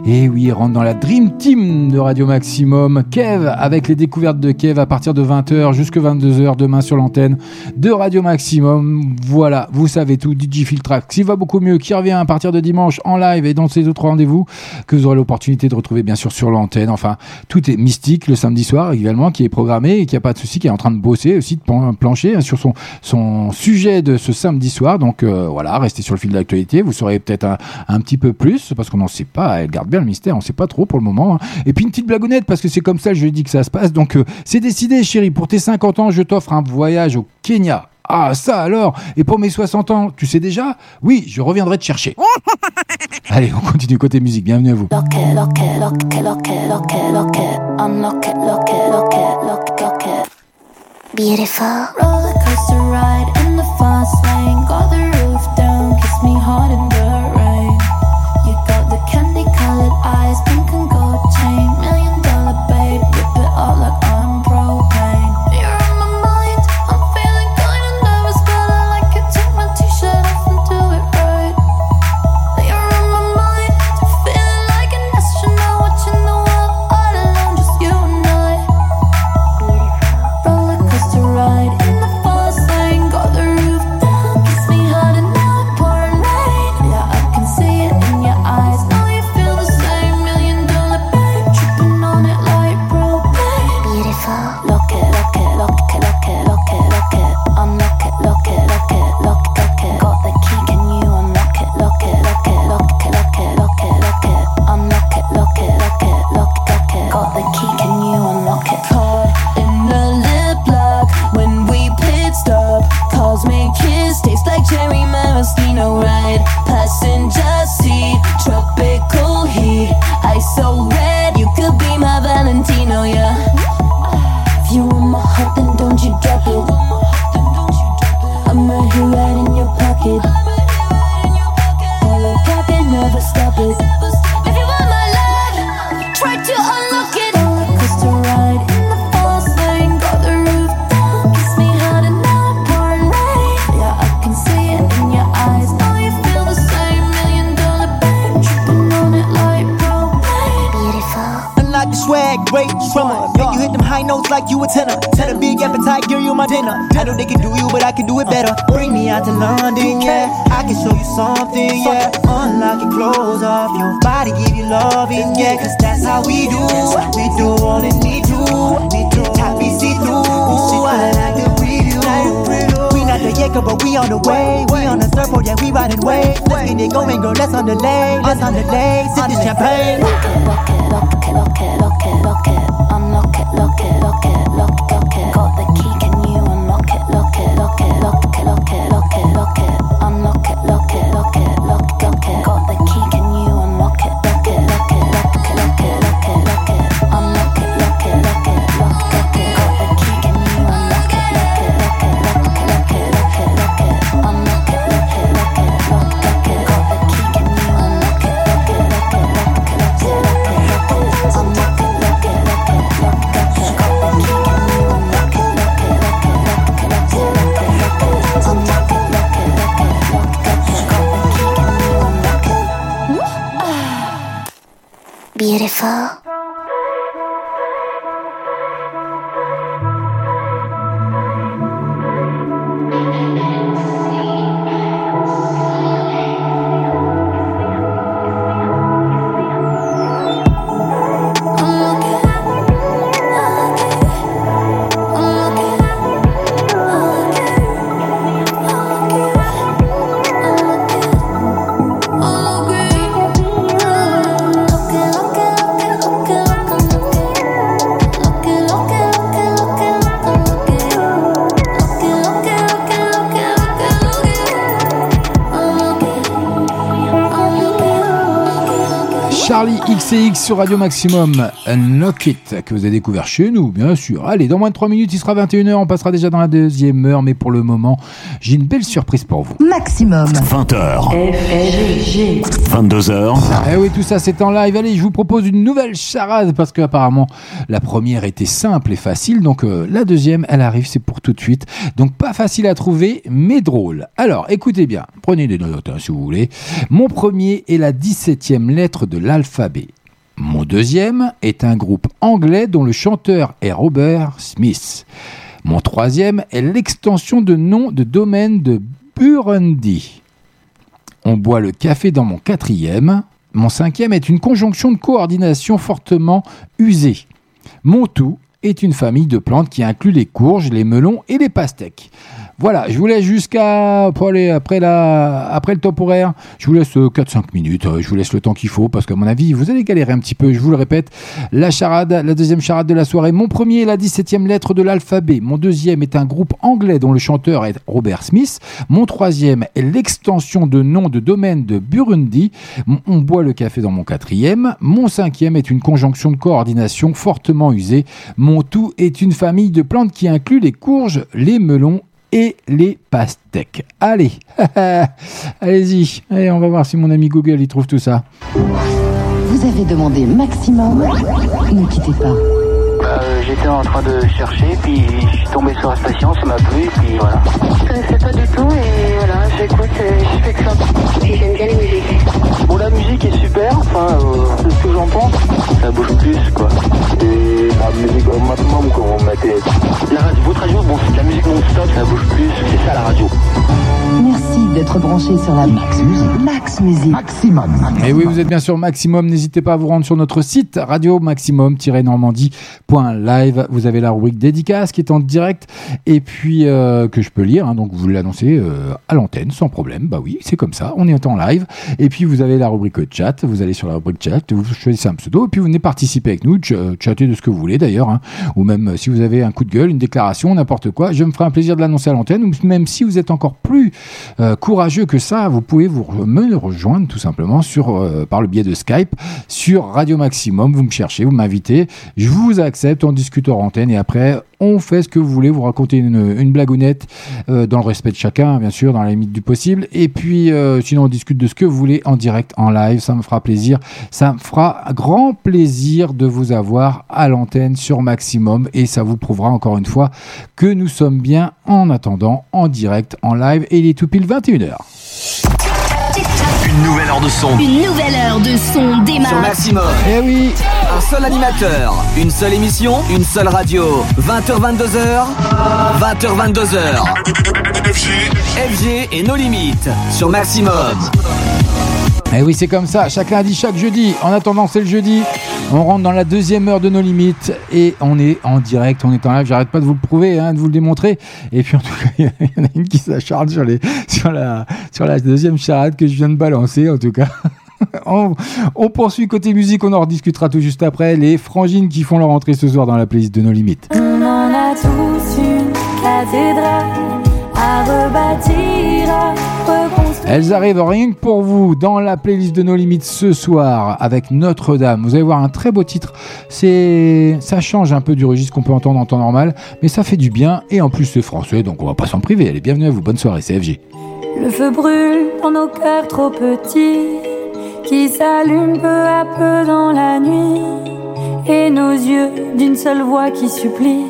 Et oui, il rentre dans la Dream Team de Radio Maximum. Kev, avec les découvertes de Kev à partir de 20h jusqu'à 22h demain sur l'antenne de Radio Maximum. Voilà, vous savez tout. DJ Filtrax, qui va beaucoup mieux, qui revient à partir de dimanche en live et dans ses autres rendez-vous que vous aurez l'opportunité de retrouver bien sûr sur l'antenne. Enfin, tout est mystique le samedi soir également, qui est programmé et qui a pas de souci, qui est en train de bosser aussi, de plan- plancher hein, sur son, sujet de ce samedi soir. Donc euh, voilà, restez sur le fil de l'actualité. Vous saurez peut-être un, un petit peu plus parce qu'on n'en sait pas. Elle garde bien le mystère, on sait pas trop pour le moment. hein. Et puis une petite blagounette parce que c'est comme ça, je lui dis que ça se passe. Donc euh, c'est décidé, chérie. Pour tes 50 ans, je t'offre un voyage au Kenya. Ah, ça alors? Et pour mes 60 ans, tu sais déjà? Oui, je reviendrai te chercher. Allez, on continue côté musique. Bienvenue à vous. Lock it, lock it, lock it, lock it, lock it, lock it. Unlock it, lock it, lock it, lock it, lock it. Beautiful. Roller coaster ride in the fast lane. Like you a tenor. Tell a big appetite, give you my dinner. I know they can do you, but I can do it better. Bring me out to London, yeah. I can show you something, yeah. Unlock your clothes off, your body give you loving, yeah. Cause that's how we do. We do all that we do. We do happy see through. I like the preview. We not the Jacob, but we on the way. We on the surfboard, oh yeah, we riding waves. Let's get it going, girl. Let's on the lane. Let's on the lane. Sip the champagne. Lock it, lock it, lock it, lock it, Beautiful. Sur Radio Maximum, Unlock It, que vous avez découvert chez nous, bien sûr. Allez, dans moins de 3 minutes, il sera 21h, on passera déjà dans la deuxième heure, mais pour le moment, j'ai une belle surprise pour vous. Maximum. 20h. 22h. Eh oui, tout ça c'est en live. Allez, je vous propose une nouvelle charade parce que apparemment la première était simple et facile. Donc euh, la deuxième, elle arrive, c'est pour tout de suite. Donc pas facile à trouver, mais drôle. Alors écoutez bien, prenez des notes hein, si vous voulez. Mon premier est la 17e lettre de l'alphabet. Mon deuxième est un groupe anglais dont le chanteur est Robert Smith. Mon troisième est l'extension de nom de domaine de Burundi. On boit le café dans mon quatrième. Mon cinquième est une conjonction de coordination fortement usée. Mon tout est une famille de plantes qui inclut les courges, les melons et les pastèques. Voilà, je vous laisse jusqu'à pour aller après, la, après le top horaire. Je vous laisse euh, 4-5 minutes. euh, Je vous laisse le temps qu'il faut parce qu'à mon avis, vous allez galérer un petit peu. Je vous le répète. La charade, la deuxième charade de la soirée. Mon premier est la 17e lettre de l'alphabet. Mon deuxième est un groupe anglais dont le chanteur est Robert Smith. Mon troisième est l'extension de nom de domaine de Burundi. On boit le café dans mon quatrième. Mon cinquième est une conjonction de coordination fortement usée. Mon tout est une famille de plantes qui inclut les courges, les melons et les pastèques. Allez, allez-y. Allez, on va voir si mon ami Google y trouve tout ça. Vous avez demandé maximum. Ne quittez pas. Euh, J'étais en train de chercher, puis je suis tombé sur la station, ça m'a plu, puis voilà. Je connaissais pas du tout et voilà, j'écoute je fais que ça. Et j'aime bien les musiques. Bon, la musique est super, enfin, euh, c'est ce que j'en pense. Ça bouge plus, quoi. Et la musique au maximum, quand on mettait. La radio, votre radio, bon, c'est de la musique non-stop, ça bouge plus, c'est ça la radio. Merci d'être branché sur la Max Musique. Max Musique. Maximum. Et oui, vous êtes bien sûr Maximum. N'hésitez pas à vous rendre sur notre site radio maximum-normandie.live. Vous avez la rubrique dédicace qui est en direct et puis euh, que je peux lire. hein. donc vous l'annoncez euh, à l'antenne sans problème. Bah oui, c'est comme ça. On est en live. Et puis vous avez la rubrique chat. Vous allez sur la rubrique chat. Vous choisissez un pseudo et puis vous venez participer avec nous, ch- chatter de ce que vous voulez. d'ailleurs, hein. ou même euh, si vous avez un coup de gueule, une déclaration, n'importe quoi, je me ferai un plaisir de l'annoncer à l'antenne, ou même si vous êtes encore plus euh, courageux que ça, vous pouvez vous me rejoindre tout simplement sur, euh, par le biais de Skype sur Radio Maximum, vous me cherchez, vous m'invitez, je vous accepte, on discute hors antenne et après on fait ce que vous voulez, vous racontez une, une blagounette dans le respect de chacun, bien sûr, dans la limite du possible. Et puis, euh, sinon, on discute de ce que vous voulez en direct, en live. Ça me fera plaisir. Ça me fera grand plaisir de vous avoir à l'antenne sur Maximum. Et ça vous prouvera encore une fois que nous sommes bien en attendant, en direct, en live. Et il est tout pile 21h. Une nouvelle heure de son. Une nouvelle heure de son démarre. Sur Maximum. Eh oui. Un seul animateur, une seule émission, une seule radio. 20h 22h. 20h 22h. FG et nos limites sur Maximum. Eh oui, c'est comme ça. Chaque lundi, chaque jeudi. En attendant, c'est le jeudi. On rentre dans la deuxième heure de nos limites et on est en direct, on est en live. J'arrête pas de vous le prouver, hein, de vous le démontrer. Et puis en tout cas, il y en a une qui s'acharne sur, la deuxième charade que je viens de balancer, en tout cas. on, on poursuit côté musique, on en rediscutera tout juste après. Les frangines qui font leur entrée ce soir dans la playlist de nos limites. On en a tous une cathédrale à rebâtir, à reconstruire. Elles arrivent rien que pour vous dans la playlist de nos limites ce soir avec Notre-Dame. Vous allez voir un très beau titre. C'est, ça change un peu du registre qu'on peut entendre en temps normal, mais ça fait du bien et en plus c'est français, donc on va pas s'en priver. Allez, bienvenue à vous. Bonne soirée, CFG. Le feu brûle dans nos cœurs trop petits, qui s'allument peu à peu dans la nuit. Et nos yeux, d'une seule voix qui supplie,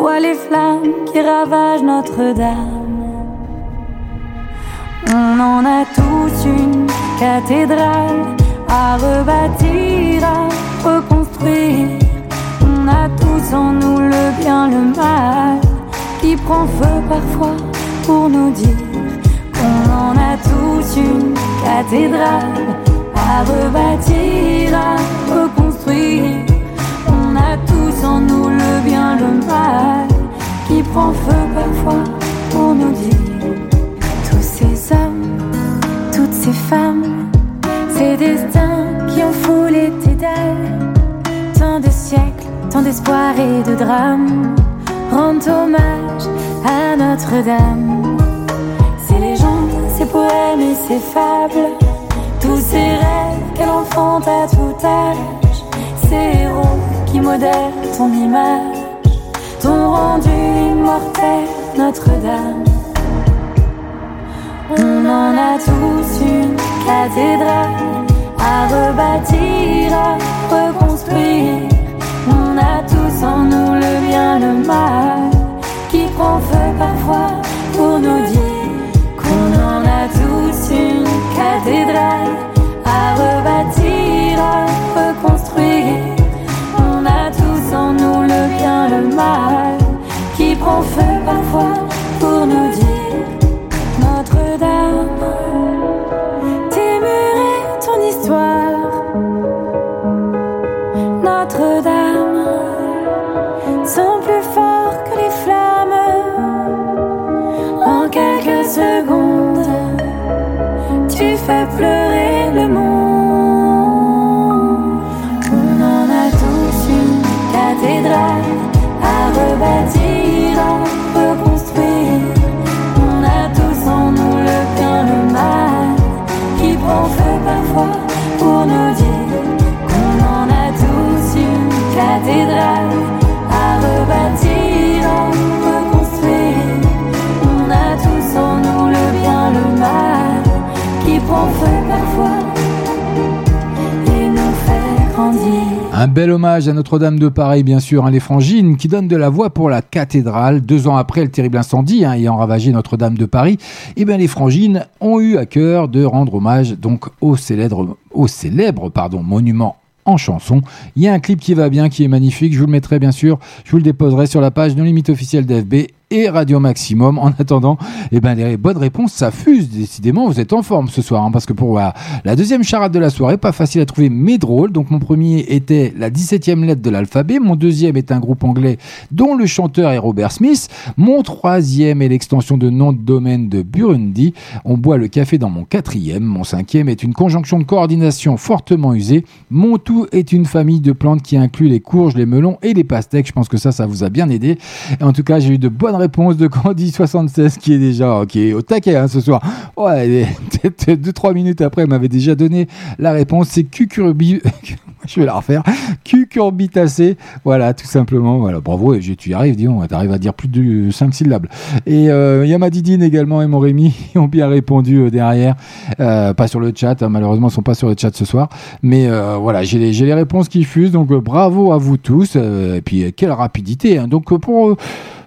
voient les flammes qui ravagent Notre-Dame. On en a tous une cathédrale à rebâtir, à reconstruire. On a tous en nous le bien, le mal, qui prend feu parfois pour nous dire qu'on en a tous une cathédrale à rebâtir, à reconstruire. En nous le bien, le mal, qui prend feu parfois pour nous dire tous ces hommes, toutes ces femmes, ces destins qui ont foulé tes dalles. Tant de siècles, tant d'espoir et de drames rendent hommage à Notre-Dame. Ces légendes, ces poèmes et ces fables, tous ces rêves qu'elle enfante à tout âge, ces héros qui modèrent ton image, t'ont rendu immortel Notre-Dame. On en a tous une cathédrale à rebâtir, à reconstruire. On a tous en nous le bien, le mal, qui prend feu parfois pour nous dire qu'on en a tous une cathédrale tu Un bel hommage à Notre-Dame de Paris, bien sûr, hein, les frangines, qui donnent de la voix pour la cathédrale. Deux ans après le terrible incendie hein, ayant ravagé Notre-Dame de Paris, eh bien, les frangines ont eu à cœur de rendre hommage donc au célèbre, pardon, monument en chanson. Il y a un clip qui va bien, qui est magnifique. Je vous le mettrai bien sûr, je vous le déposerai sur la page de limite officielle d'FB et Radio Maximum. En attendant, eh ben, les bonnes réponses, ça fuse. Décidément, vous êtes en forme ce soir, hein, parce que pour la, deuxième charade de la soirée, pas facile à trouver, mais drôle. Donc, mon premier était la 17e lettre de l'alphabet. Mon deuxième est un groupe anglais dont le chanteur est Robert Smith. Mon troisième est l'extension de nom de domaine de Burundi. On boit le café dans mon quatrième. Mon cinquième est une conjonction de coordination fortement usée. Mon tout est une famille de plantes qui inclut les courges, les melons et les pastèques. Je pense que ça, ça vous a bien aidé. En tout cas, j'ai eu de bonnes réponses de Candy76 qui est déjà au taquet hein, ce soir. Ouais, peut-être 2-3 minutes après, elle m'avait déjà donné la réponse. C'est cucurbi. Je vais la refaire. Cucurbitacé. Voilà, tout simplement. Voilà, bravo. Tu y arrives, dis donc. T'arrives à dire plus de 5 syllabes. Et euh, Yamadidine également et mon Rémi ont bien répondu euh, derrière. Euh, pas sur le chat. hein, malheureusement, ils sont pas sur le chat ce soir. Mais euh, voilà, j'ai les, réponses qui fusent. Donc bravo à vous tous. Et puis, quelle rapidité. hein. Donc, pour.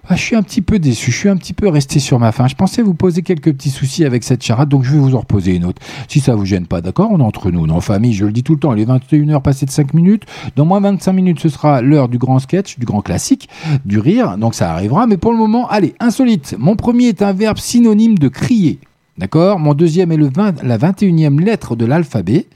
Ah, je suis un petit peu déçu, je suis un petit peu resté sur ma faim. Je pensais vous poser quelques petits soucis avec cette charade, donc je vais vous en reposer une autre. Si ça vous gêne pas, d'accord On est entre nous, on est en famille, je le dis tout le temps. Il est 21h passé de 5 minutes. Dans moins 25 minutes, ce sera l'heure du grand sketch, du grand classique, du rire. Donc ça arrivera. Mais pour le moment, allez, insolite. Mon premier est un verbe synonyme de crier. D'accord Mon deuxième est le 20 la 21e lettre de l'alphabet.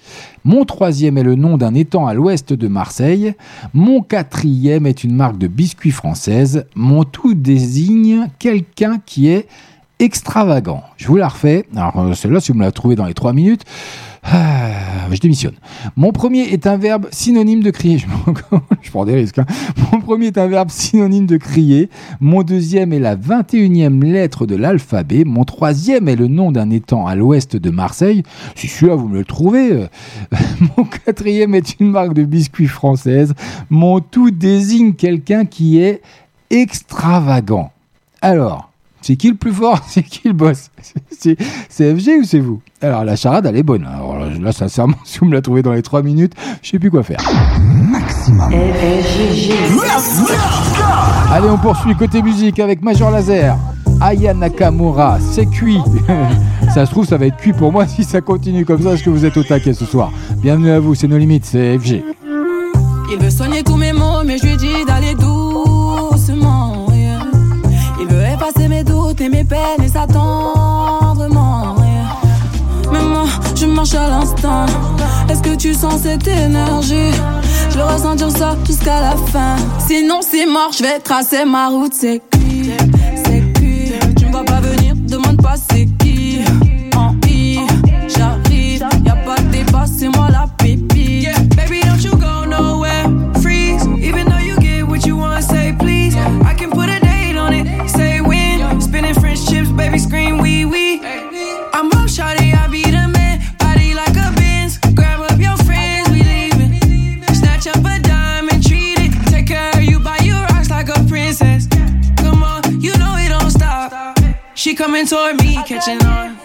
Mon troisième est le nom d'un étang à l'ouest de Marseille. Mon quatrième est une marque de biscuits française. Mon tout désigne quelqu'un qui est extravagant. Je vous la refais. Alors euh, celle-là, si vous me la trouvez dans les trois minutes, ah, je démissionne. Mon premier est un verbe synonyme de crier. Je, prends des risques. hein. Mon premier est un verbe synonyme de crier. Mon deuxième est la 21e lettre de l'alphabet. Mon troisième est le nom d'un étang à l'ouest de Marseille. Si celui-là, vous me le trouvez. euh. Mon quatrième est une marque de biscuits française. Mon tout désigne quelqu'un qui est extravagant. Alors, c'est qui le plus fort? C'est qui le boss? C'est FG ou c'est vous? Alors la charade, elle est bonne. Alors là, là, sincèrement, si vous me la trouvez dans les 3 minutes, je sais plus quoi faire. Maximum. Allez, on poursuit côté musique avec Major Laser. Aya Nakamura, c'est cuit. ça se trouve, ça va être cuit pour moi si ça continue comme ça, parce que vous êtes au taquet ce soir. Bienvenue à vous, c'est nos limites, c'est FG. Il veut soigner tous mes mots, mais je lui dis d'aller doucement. Peines et ça tendrement. Mais moi, je marche à l'instant. Est-ce que tu sens cette énergie? Je veux ressentir ça jusqu'à la fin. Sinon, c'est mort, je vais tracer ma route. C'est cuit, c'est cuit. Tu me vois pas venir, demande pas c'est qui. She coming toward me, catching on.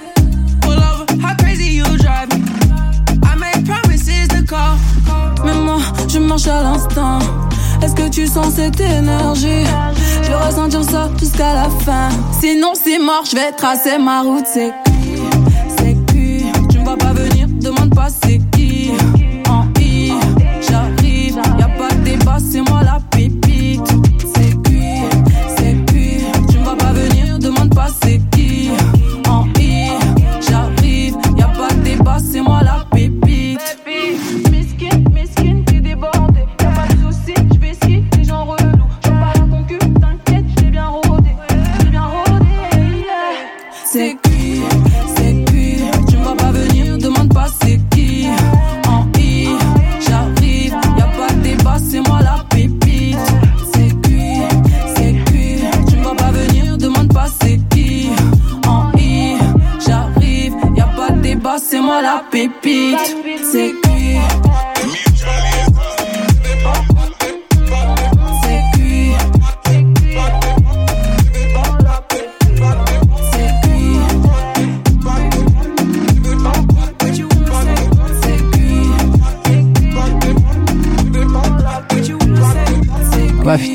Pull over, how crazy you drive me. I make promises to call. Mais moi, je marche à l'instant. Est-ce que tu sens cette énergie? Je veux ressentir ça jusqu'à la fin. Sinon, c'est mort, je vais tracer ma route. C'est cuit, c'est cuit. Tu me vois pas venir, demande pas c'est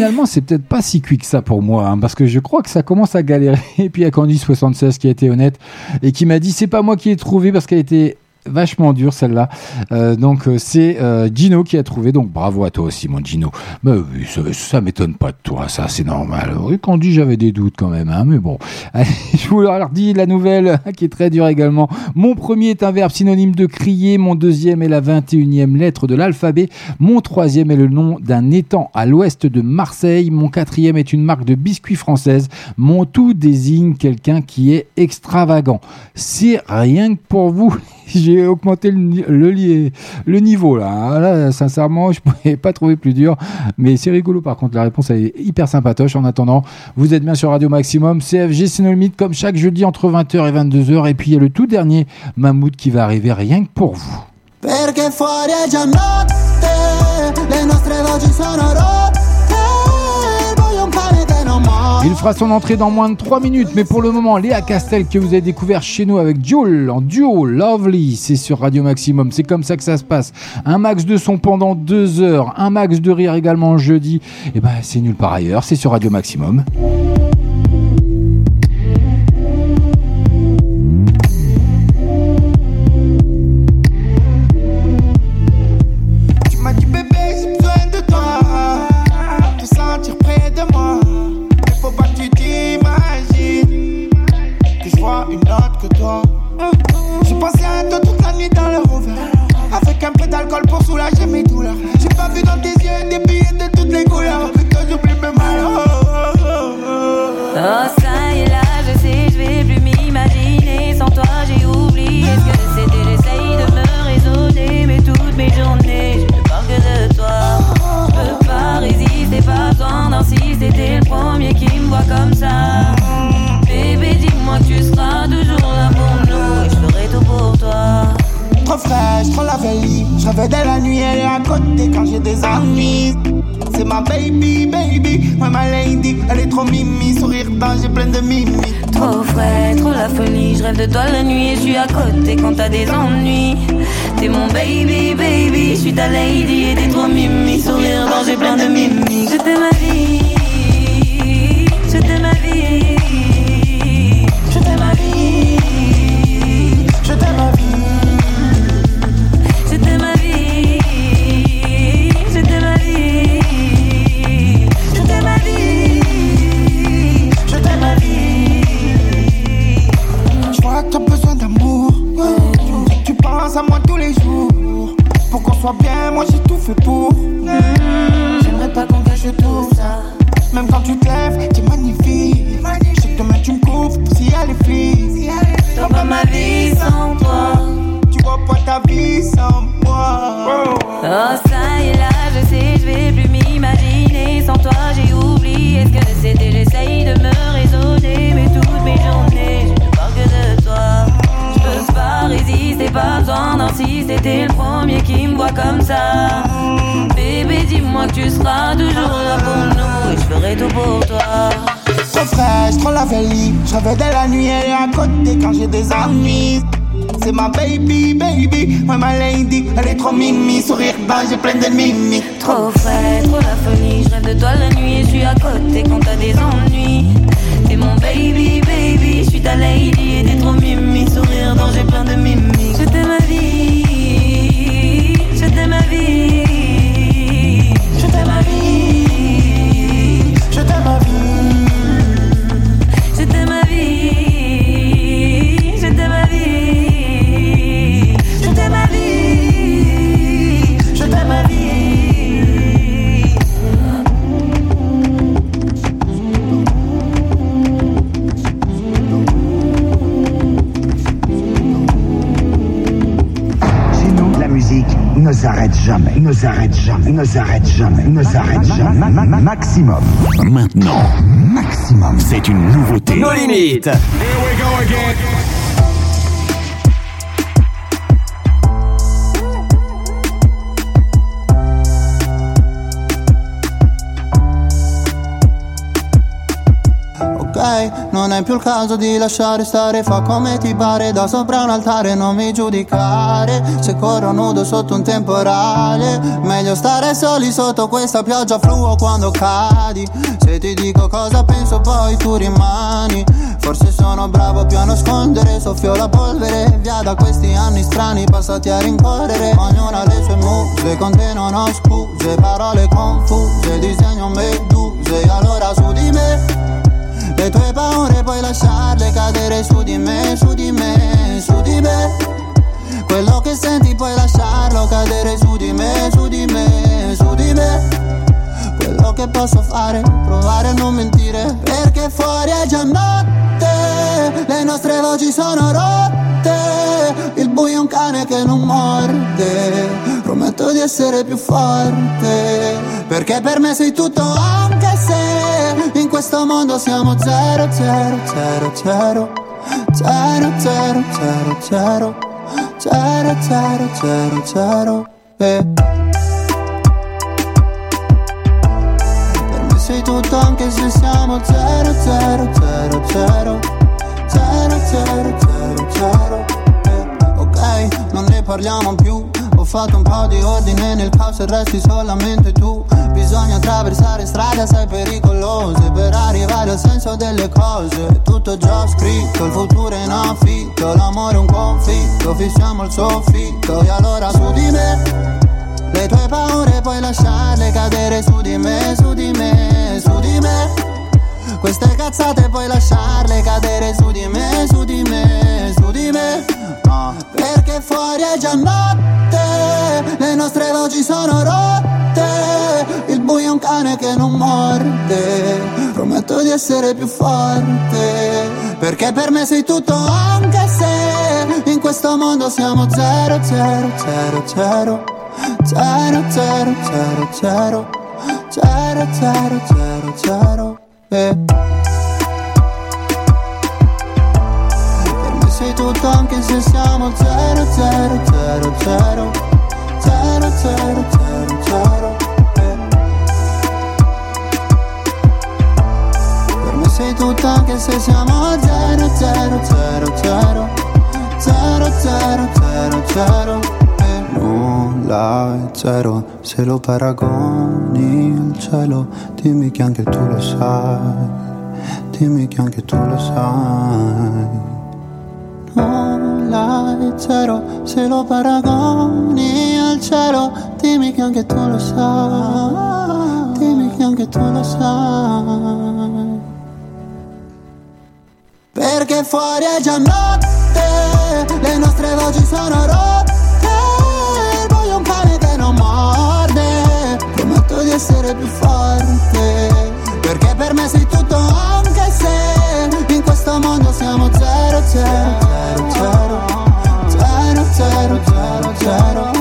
finalement, c'est peut-être pas si cuit que ça pour moi, hein, parce que je crois que ça commence à galérer. Et puis il y a Candy76 qui a été honnête et qui m'a dit c'est pas moi qui ai trouvé parce qu'elle était vachement dure celle-là. Euh, donc euh, c'est euh, Gino qui a trouvé. Donc bravo à toi aussi, mon Gino. Mais oui, ça, ça m'étonne pas de toi, ça c'est normal. Oui, quand dit j'avais des doutes quand même, hein, mais bon. Je vous leur dis la nouvelle qui est très dure également. Mon premier est un verbe synonyme de crier. Mon deuxième est la 21e lettre de l'alphabet. Mon troisième est le nom d'un étang à l'ouest de Marseille. Mon quatrième est une marque de biscuits française. Mon tout désigne quelqu'un qui est extravagant. C'est rien que pour vous. J'ai augmenté le, le, le niveau là. Ah, Là, sincèrement, je ne pouvais pas trouver plus dur. Mais c'est rigolo par contre, la réponse elle est hyper sympatoche. En attendant, vous êtes bien sur Radio Maximum. CFG c'est no limite comme chaque jeudi entre 20h et 22h. Et puis il y a le tout dernier Mammouth qui va arriver rien que pour vous. Il fera son entrée dans moins de 3 minutes, mais pour le moment, Léa Castel que vous avez découvert chez nous avec Joel en duo, Lovely, c'est sur Radio Maximum, c'est comme ça que ça se passe. Un max de son pendant 2 heures, un max de rire également jeudi, et ben c'est nul par ailleurs, c'est sur Radio Maximum. De toi la nuit et je suis à côté quand t'as des ennuis. T'es mon baby, baby, je suis ta lady et t'es trop mimi, sourire j'ai plein de mimi. Je t'aime ma vie, soit bien, moi j'ai tout fait pour. J'aimerais pas qu'on gâche tout ça. Même quand tu te lèves, t'es magnifique. Je sais que demain tu me couvres si elle est flic. Vois pas ma vie sans toi. Tu vois pas ta vie sans moi. Oh ça y est là, je sais, je vais plus m'imaginer Sans toi j'ai oublié ce que c'était J'essaye de me pas besoin d'insister T'es le premier qui me voit comme ça Bébé dis-moi que tu seras toujours là pour nous Et je ferai tout pour toi Trop fraîche, trop la veille. Je rêvais de la nuit, elle est à côté quand j'ai des ennuis. C'est ma baby, baby, ouais ma lady. Elle est trop mimi, sourire j'ai plein de mimi. Trop frais, trop la folie, je rêve de toi la nuit et je suis à côté quand t'as des ennuis. T'es mon baby, baby, je suis ta lady et t'es trop mimi, sourire dans j'ai plein de mimi. Je s'arrête jamais, ne s'arrête jamais, ne s'arrête jamais, ne s'arrête jamais. Ma- ma- Maximum. Maintenant, Maximum. c'est une nouveauté. Nos limites. Ok, non è più il caso di lasciare stare Fa come ti pare da sopra un altare Non mi giudicare. Se corro nudo sotto un temporale Meglio stare soli sotto questa pioggia fluo quando cadi. Se ti dico cosa penso poi tu rimani. Forse sono bravo più a nascondere Soffio la polvere via da questi anni strani Passati a rincorrere. Ognuno ha le sue muse Con te non ho scuse Parole confuse Disegno meduse Allora su di me le tue paure puoi lasciarle cadere su di me, su di me, su di me. Quello che senti puoi lasciarlo cadere su di me, su di me, su di me. Quello che posso fare, provare a non mentire, perché fuori è già notte, le nostre voci sono rotte, il buio è un cane che non morde, prometto di essere più forte, perché per me sei tutto anche se in questo mondo siamo zero, zero, zero, zero. Zero, zero, zero, zero. Zero, zero, zero, zero. Eh. Per me sei tutto anche se siamo zero, zero, zero, zero. Zero, zero, zero, zero. Eh. Ok, non ne parliamo più fatto un po' di ordine nel caos e resti solamente tu Bisogna attraversare strade assai pericolose Per arrivare al senso delle cose tutto già scritto, il futuro è in affitto L'amore è un conflitto, fissiamo il soffitto E allora su di me le tue paure puoi lasciarle cadere su di me, su di me, su di me. Queste cazzate puoi lasciarle cadere su di me, su di me, su di me. Perché fuori è già notte, le nostre voci sono rotte. Il buio è un cane che non morde. Prometto di essere più forte. Perché per me sei tutto anche se in questo mondo siamo zero, zero, zero, zero. Zero, zero, zero, zero Zero, zero, zero, zero eh. Tutto anche se siamo zero, zero, zero, zero. Zero, zero, zero, zero. Eh. Per me sei tutto anche se siamo zero, zero, zero, zero. Zero, zero, zero, zero. Nulla è zero se lo paragoni al cielo dimmi che anche tu lo sai. Dimmi che anche tu lo sai è zero se lo paragoni al cielo dimmi che anche tu lo sai dimmi che anche tu lo sai. Perché fuori è già notte le nostre voci sono rotte essere più forte. Perché per me sei tutto anche se In questo mondo siamo zero, zero, claro.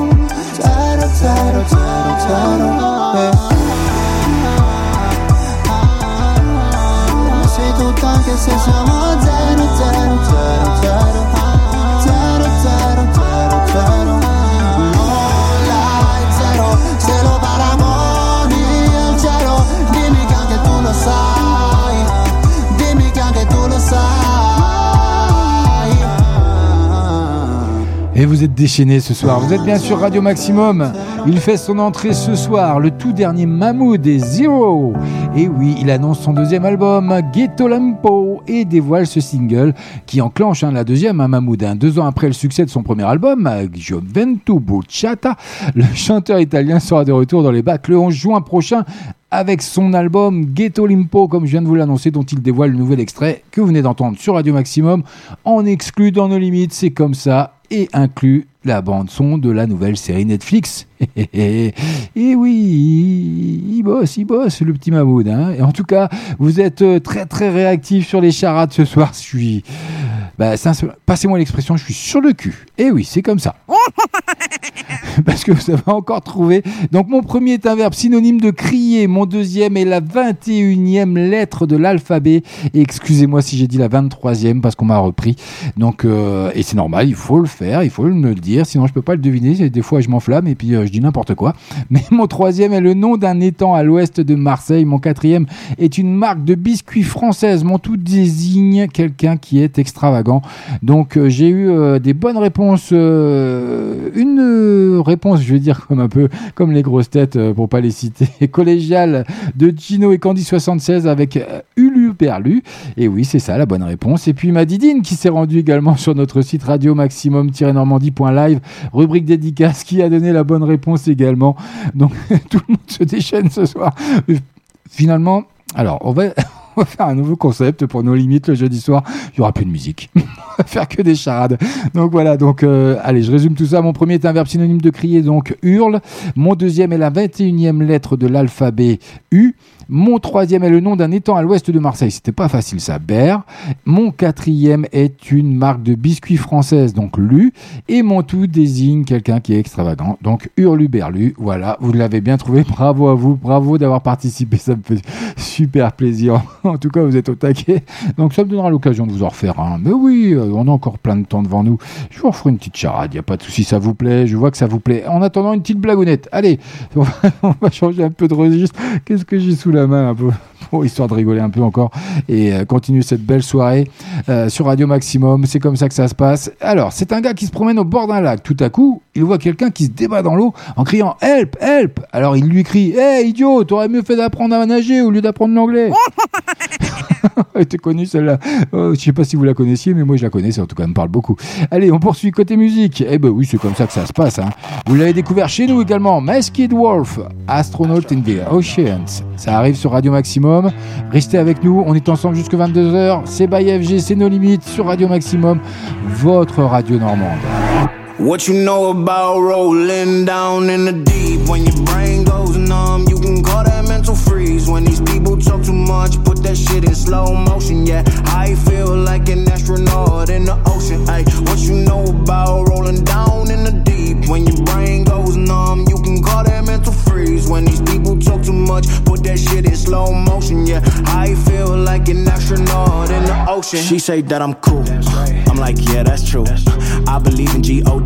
Et vous êtes déchaînés ce soir. Vous êtes bien sur Radio Maximum. Il fait son entrée ce soir, le tout dernier Mahmoud des Zero. Et oui, il annonce son deuxième album, Ghetto Lampo, et dévoile ce single qui enclenche hein, la deuxième, hein, Mahmoud. Hein. Deux ans après le succès de son premier album, Gioventù Bocciata, le chanteur italien sera de retour dans les bacs le 11 juin prochain avec son album Ghetto Limpo, comme je viens de vous l'annoncer, dont il dévoile le nouvel extrait que vous venez d'entendre sur Radio Maximum, en exclu dans nos limites, c'est comme ça, et inclut la bande son de la nouvelle série Netflix. et oui, il bosse, il bosse, le petit Mahmoud. Hein. Et en tout cas, vous êtes euh, très très réactif sur les charades ce soir. Suis, bah, passez-moi l'expression, je suis sur le cul. Et oui, c'est comme ça. Parce que vous avez encore trouvé. Donc mon premier est un verbe synonyme de crier. Mon deuxième est la 21e lettre de l'alphabet. Et excusez-moi si j'ai dit la 23e parce qu'on m'a repris. Donc, euh, et c'est normal, il faut le faire, il faut me le dire sinon je peux pas le deviner. Des fois, je m'enflamme et puis euh, je dis n'importe quoi. Mais mon troisième est le nom d'un étang à l'ouest de Marseille. Mon quatrième est une marque de biscuits française. Mon tout désigne quelqu'un qui est extravagant. Donc euh, j'ai eu euh, des bonnes réponses. une réponse, je vais dire comme un peu comme les grosses têtes pour pas les citer, collégiale de Gino et Candy 76 avec Ulu Perlu. Et oui, c'est ça la bonne réponse. Et puis ma Didine qui s'est rendue également sur notre site radio maximum-normandie.live, rubrique dédicace, qui a donné la bonne réponse également. Donc tout le monde se déchaîne ce soir. Finalement, alors on va. On va faire un nouveau concept pour nos limites le jeudi soir. Il y aura plus de musique. on va faire que des charades. Donc voilà. Donc euh, allez, je résume tout ça. Mon premier est un verbe synonyme de crier, donc hurle. Mon deuxième est la 21e lettre de l'alphabet U. Mon troisième est le nom d'un étang à l'ouest de Marseille. C'était pas facile ça, Ber. Mon quatrième est une marque de biscuits française, donc Lu. Et mon tout désigne quelqu'un qui est extravagant, donc Hurluberlu. Voilà, vous l'avez bien trouvé. Bravo à vous, bravo d'avoir participé. Ça me fait super plaisir. En tout cas, vous êtes au taquet. Donc ça me donnera l'occasion de vous en refaire un. Mais oui, euh, on a encore plein de temps devant nous. Je vous referai une petite charade, il n'y a pas de souci, ça vous plaît. Je vois que ça vous plaît. En attendant, une petite blagounette. Allez, on va, on va changer un peu de registre. Qu'est-ce que j'ai sous la main un peu pour histoire de rigoler un peu encore et euh, continuer cette belle soirée euh, sur Radio Maximum. C'est comme ça que ça se passe. Alors, c'est un gars qui se promène au bord d'un lac. Tout à coup, il voit quelqu'un qui se débat dans l'eau en criant Help, help Alors il lui crie Hé idiot, t'aurais mieux fait d'apprendre à nager au lieu d'apprendre l'anglais. Elle était connue celle-là. Euh, je sais pas si vous la connaissiez, mais moi je la connais, ça en tout cas elle me parle beaucoup. Allez, on poursuit côté musique. Eh ben oui, c'est comme ça que ça se passe. hein. Vous l'avez découvert chez nous également. Masked Wolf, Astronaut in the Oceans. Ça arrive sur Radio Maximum. Restez avec nous, on est ensemble jusque 22h. C'est by FG, c'est nos limites sur Radio Maximum, votre radio normande. What you know about rolling down in the deep? When your brain goes numb, you can call that mental freeze. When these people talk too much, put that shit in slow motion. Yeah, I feel like an astronaut in the ocean. Ay, what you know about rolling down in the deep? When your brain goes numb, you can call that mental freeze. When these people talk too much, put that shit in slow motion. Yeah, I feel like an astronaut in the ocean. She say that I'm cool. I'm like, yeah, that's true. I believe in G-O-D.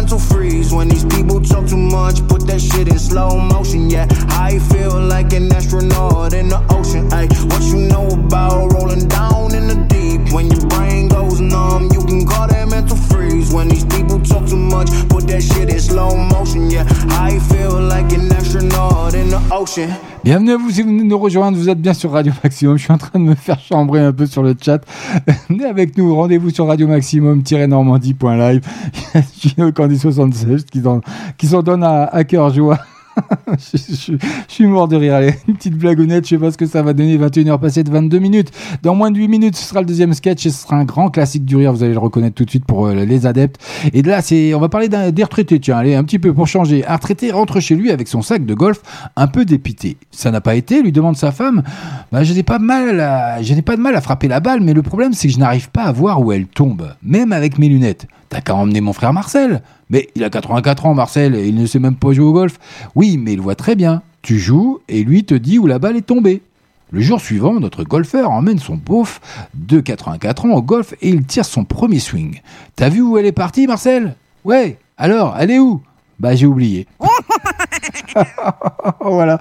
mental freeze. When these people talk too much, put that shit in slow motion. Yeah, I feel like an astronaut in the ocean. Ay, what you know about rolling down in the deep? Bienvenue à vous si vous venez nous rejoindre, vous êtes bien sur Radio Maximum. Je suis en train de me faire chambrer un peu sur le chat. Venez avec nous, rendez-vous sur Radio Maximum-normandie.live. Il y a Candy 76 qui, s'en- qui s'en donne à, à cœur joie. je, suis mort de rire. Allez, une petite blagounette, je sais pas ce que ça va donner. 21h passées de 22 minutes. Dans moins de 8 minutes, ce sera le deuxième sketch et ce sera un grand classique du rire. Vous allez le reconnaître tout de suite pour euh, les adeptes. Et là, c'est, on va parler des retraités. Tiens, allez, un petit peu pour changer. Un retraité rentre chez lui avec son sac de golf un peu dépité. Ça n'a pas été, lui demande sa femme. Bah, je n'ai pas mal à, je n'ai pas de mal à frapper la balle, mais le problème, c'est que je n'arrive pas à voir où elle tombe. Même avec mes lunettes. T'as qu'à emmener mon frère Marcel. Mais il a 84 ans, Marcel, et il ne sait même pas jouer au golf. Oui, mais il voit très bien. Tu joues, et lui te dit où la balle est tombée. Le jour suivant, notre golfeur emmène son beauf de 84 ans au golf et il tire son premier swing. T'as vu où elle est partie, Marcel? Ouais. Alors, elle est où? Bah, j'ai oublié. voilà.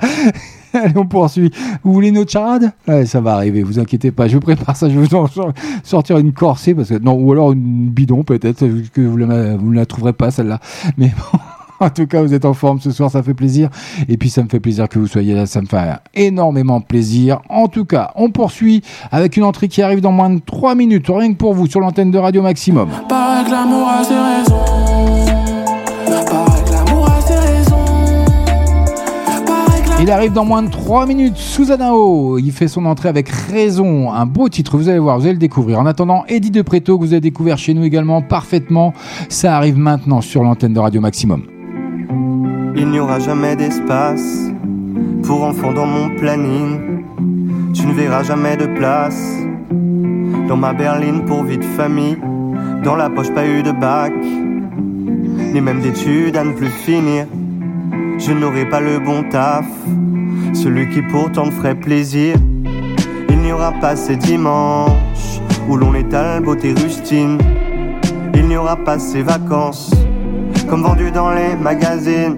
Allez, on poursuit. Vous voulez une autre charade? Ouais, ça va arriver, vous inquiétez pas. Je prépare ça, je vais vous en sortir une corsée, parce que, non, ou alors une bidon peut-être, que vous ne la trouverez pas celle-là. Mais bon. En tout cas, vous êtes en forme ce soir, ça fait plaisir. Et puis, ça me fait plaisir que vous soyez là, ça me fait énormément plaisir. En tout cas, on poursuit avec une entrée qui arrive dans moins de 3 minutes, rien que pour vous, sur l'antenne de Radio Maximum. Il arrive dans moins de 3 minutes, Susanao. Il fait son entrée avec raison. Un beau titre, vous allez voir, vous allez le découvrir. En attendant, Eddie de Preto, que vous avez découvert chez nous également parfaitement. Ça arrive maintenant sur l'antenne de Radio Maximum. Il n'y aura jamais d'espace pour enfants dans mon planning. Tu ne verras jamais de place dans ma berline pour vie de famille. Dans la poche, pas eu de bac, ni même d'études à ne plus finir. Je n'aurai pas le bon taf, celui qui pourtant me ferait plaisir. Il n'y aura pas ces dimanches où l'on étale beauté rustine. Il n'y aura pas ces vacances comme vendues dans les magazines.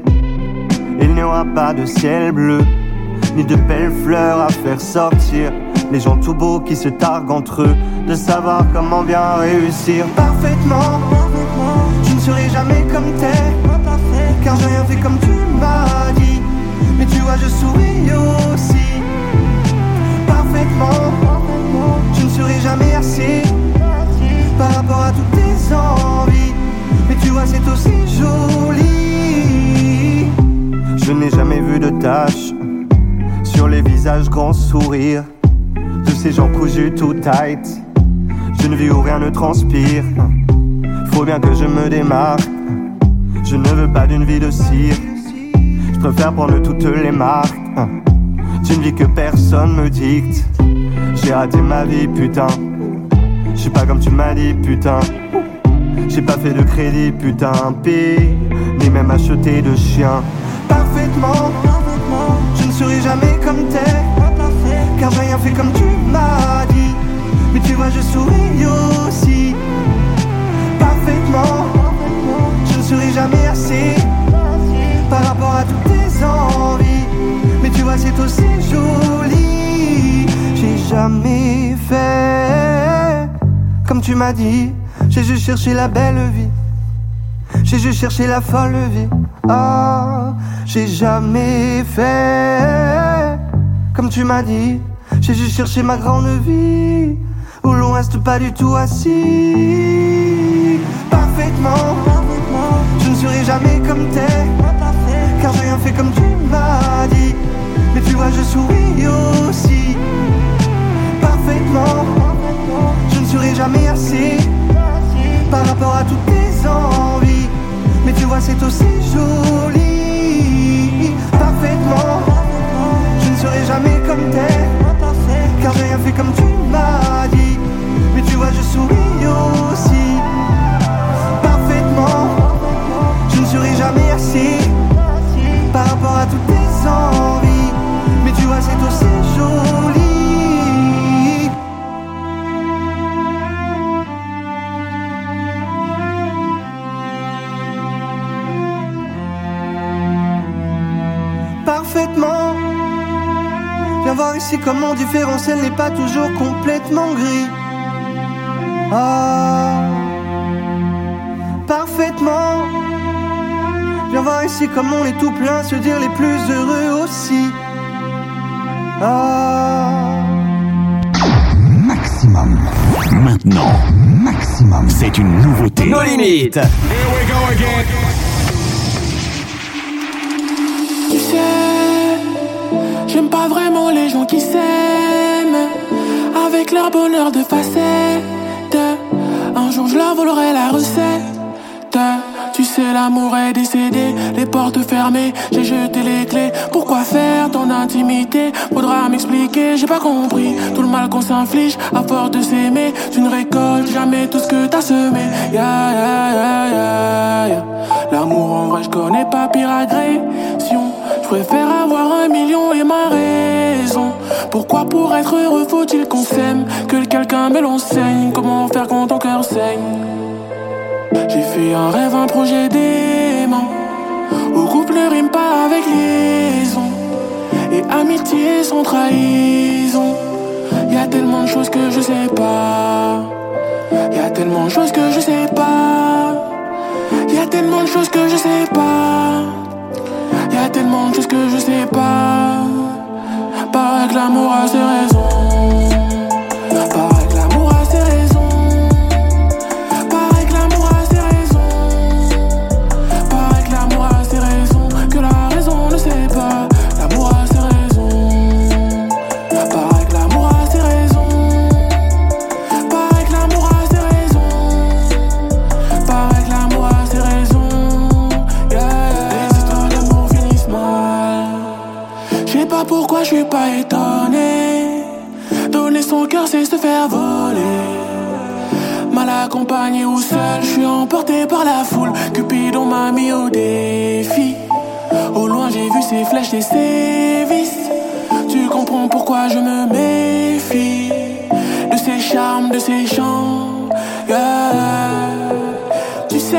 Il n'y aura pas de ciel bleu, ni de belles fleurs à faire sortir. Les gens tout beaux qui se targuent entre eux de savoir comment bien réussir parfaitement. Je ne serai jamais comme t'es, car j'ai rien fait comme tu Mais tu vois, je souris aussi parfaitement. Je ne serai jamais assez par rapport à toutes tes envies. Mais tu vois, c'est aussi joli. Je n'ai jamais vu de taches sur les visages grands sourires de ces gens cousus tout tight. Je ne vis où rien ne transpire. Faut bien que je me démarque. Je ne veux pas d'une vie de cire. Préfère prendre toutes les marques. D'une vie que personne me dicte. J'ai raté ma vie, putain. Je suis pas comme tu m'as dit, putain. J'ai pas fait de crédit, putain, pire, ni même acheté de chien. Parfaitement, je ne serai jamais comme t'es, car j'ai rien fait comme tu m'as dit. Mais tu vois, je souris aussi. Parfaitement, je ne serai jamais assez par rapport à toutes tes envies. Mais tu vois, c'est aussi joli. J'ai jamais fait comme tu m'as dit. J'ai juste cherché la belle vie. J'ai juste cherché la folle vie. Ah, j'ai jamais fait comme tu m'as dit. J'ai juste cherché ma grande vie où l'on reste pas du tout assis. Parfaitement, je ne serai jamais comme t'es, rien fait comme tu m'as dit. Mais tu vois, je souris aussi. Parfaitement, je ne serai jamais assez par rapport à toutes tes envies. Mais tu vois, c'est aussi joli. Parfaitement, je ne serai jamais comme t'es, car rien fait comme tu m'as dit. Mais tu vois, je souris aussi. Parfaitement, je ne serai jamais assez par rapport à toutes tes envies. Mais tu vois, c'est aussi joli. parfaitement. Viens voir ici comment mon différentiel n'est pas toujours complètement gris. Ah, parfaitement. Viens voir ici comment on est tout plein, se dire les plus heureux aussi. Ah. Maximum. Maintenant, maximum. C'est une nouveauté. Nos limites. Tu sais, j'aime pas vraiment les gens qui s'aiment avec leur bonheur de facette. Un jour je leur volerai la recette. L'amour est décédé, les portes fermées, j'ai jeté les clés. Pourquoi faire ton intimité? Faudra m'expliquer, j'ai pas compris. Tout le mal qu'on s'inflige à force de s'aimer, tu ne récoltes jamais tout ce que t'as semé. Ya, ya, ya. L'amour en vrai, je connais pas pire agression. Je préfère avoir un million et ma raison. Pourquoi pour être heureux faut-il qu'on s'aime? Que quelqu'un me l'enseigne Comment faire quand ton cœur saigne? J'ai fait un rêve, un projet dément Au couple rime pas avec liaison. Et amitié sans trahison. Y a tellement de choses que je sais pas. Y a tellement de choses que je sais pas. Y a tellement de choses que je sais pas. Y a tellement de choses que je sais pas. Paraît que l'amour a ses raisons. Cœur, c'est se faire voler. Mal accompagné ou seul, je suis emporté par la foule. Cupidon m'a mis au défi. Au loin, j'ai vu ses flèches et ses vis. Tu comprends pourquoi je me méfie de ses charmes, de ses chants. Tu sais,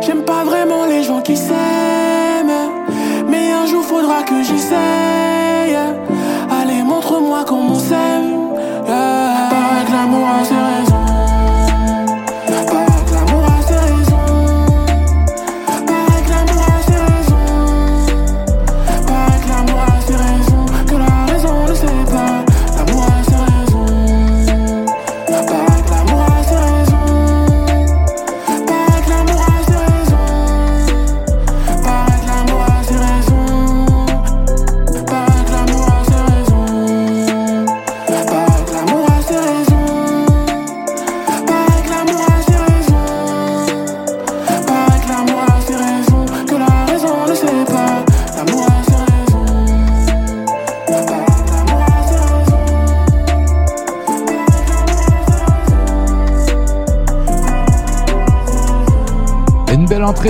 j'aime pas vraiment les gens qui s'aiment. Mais un jour faudra que j'essaye. Montre-moi comment on s'aime. Yeah. Paraît que l'amour a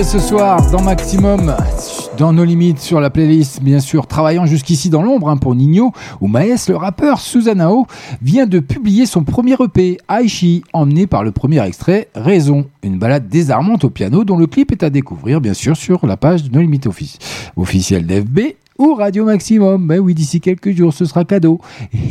Ce soir dans Maximum, dans nos limites sur la playlist, bien sûr, travaillant jusqu'ici dans l'ombre hein, pour Nino, où Maes, le rappeur Susanao, vient de publier son premier EP, Aishi, emmené par le premier extrait, Raison, une balade désarmante au piano dont le clip est à découvrir, bien sûr, sur la page de nos limites office, officielle d'FB ou Radio Maximum. Ben oui, d'ici quelques jours, ce sera cadeau.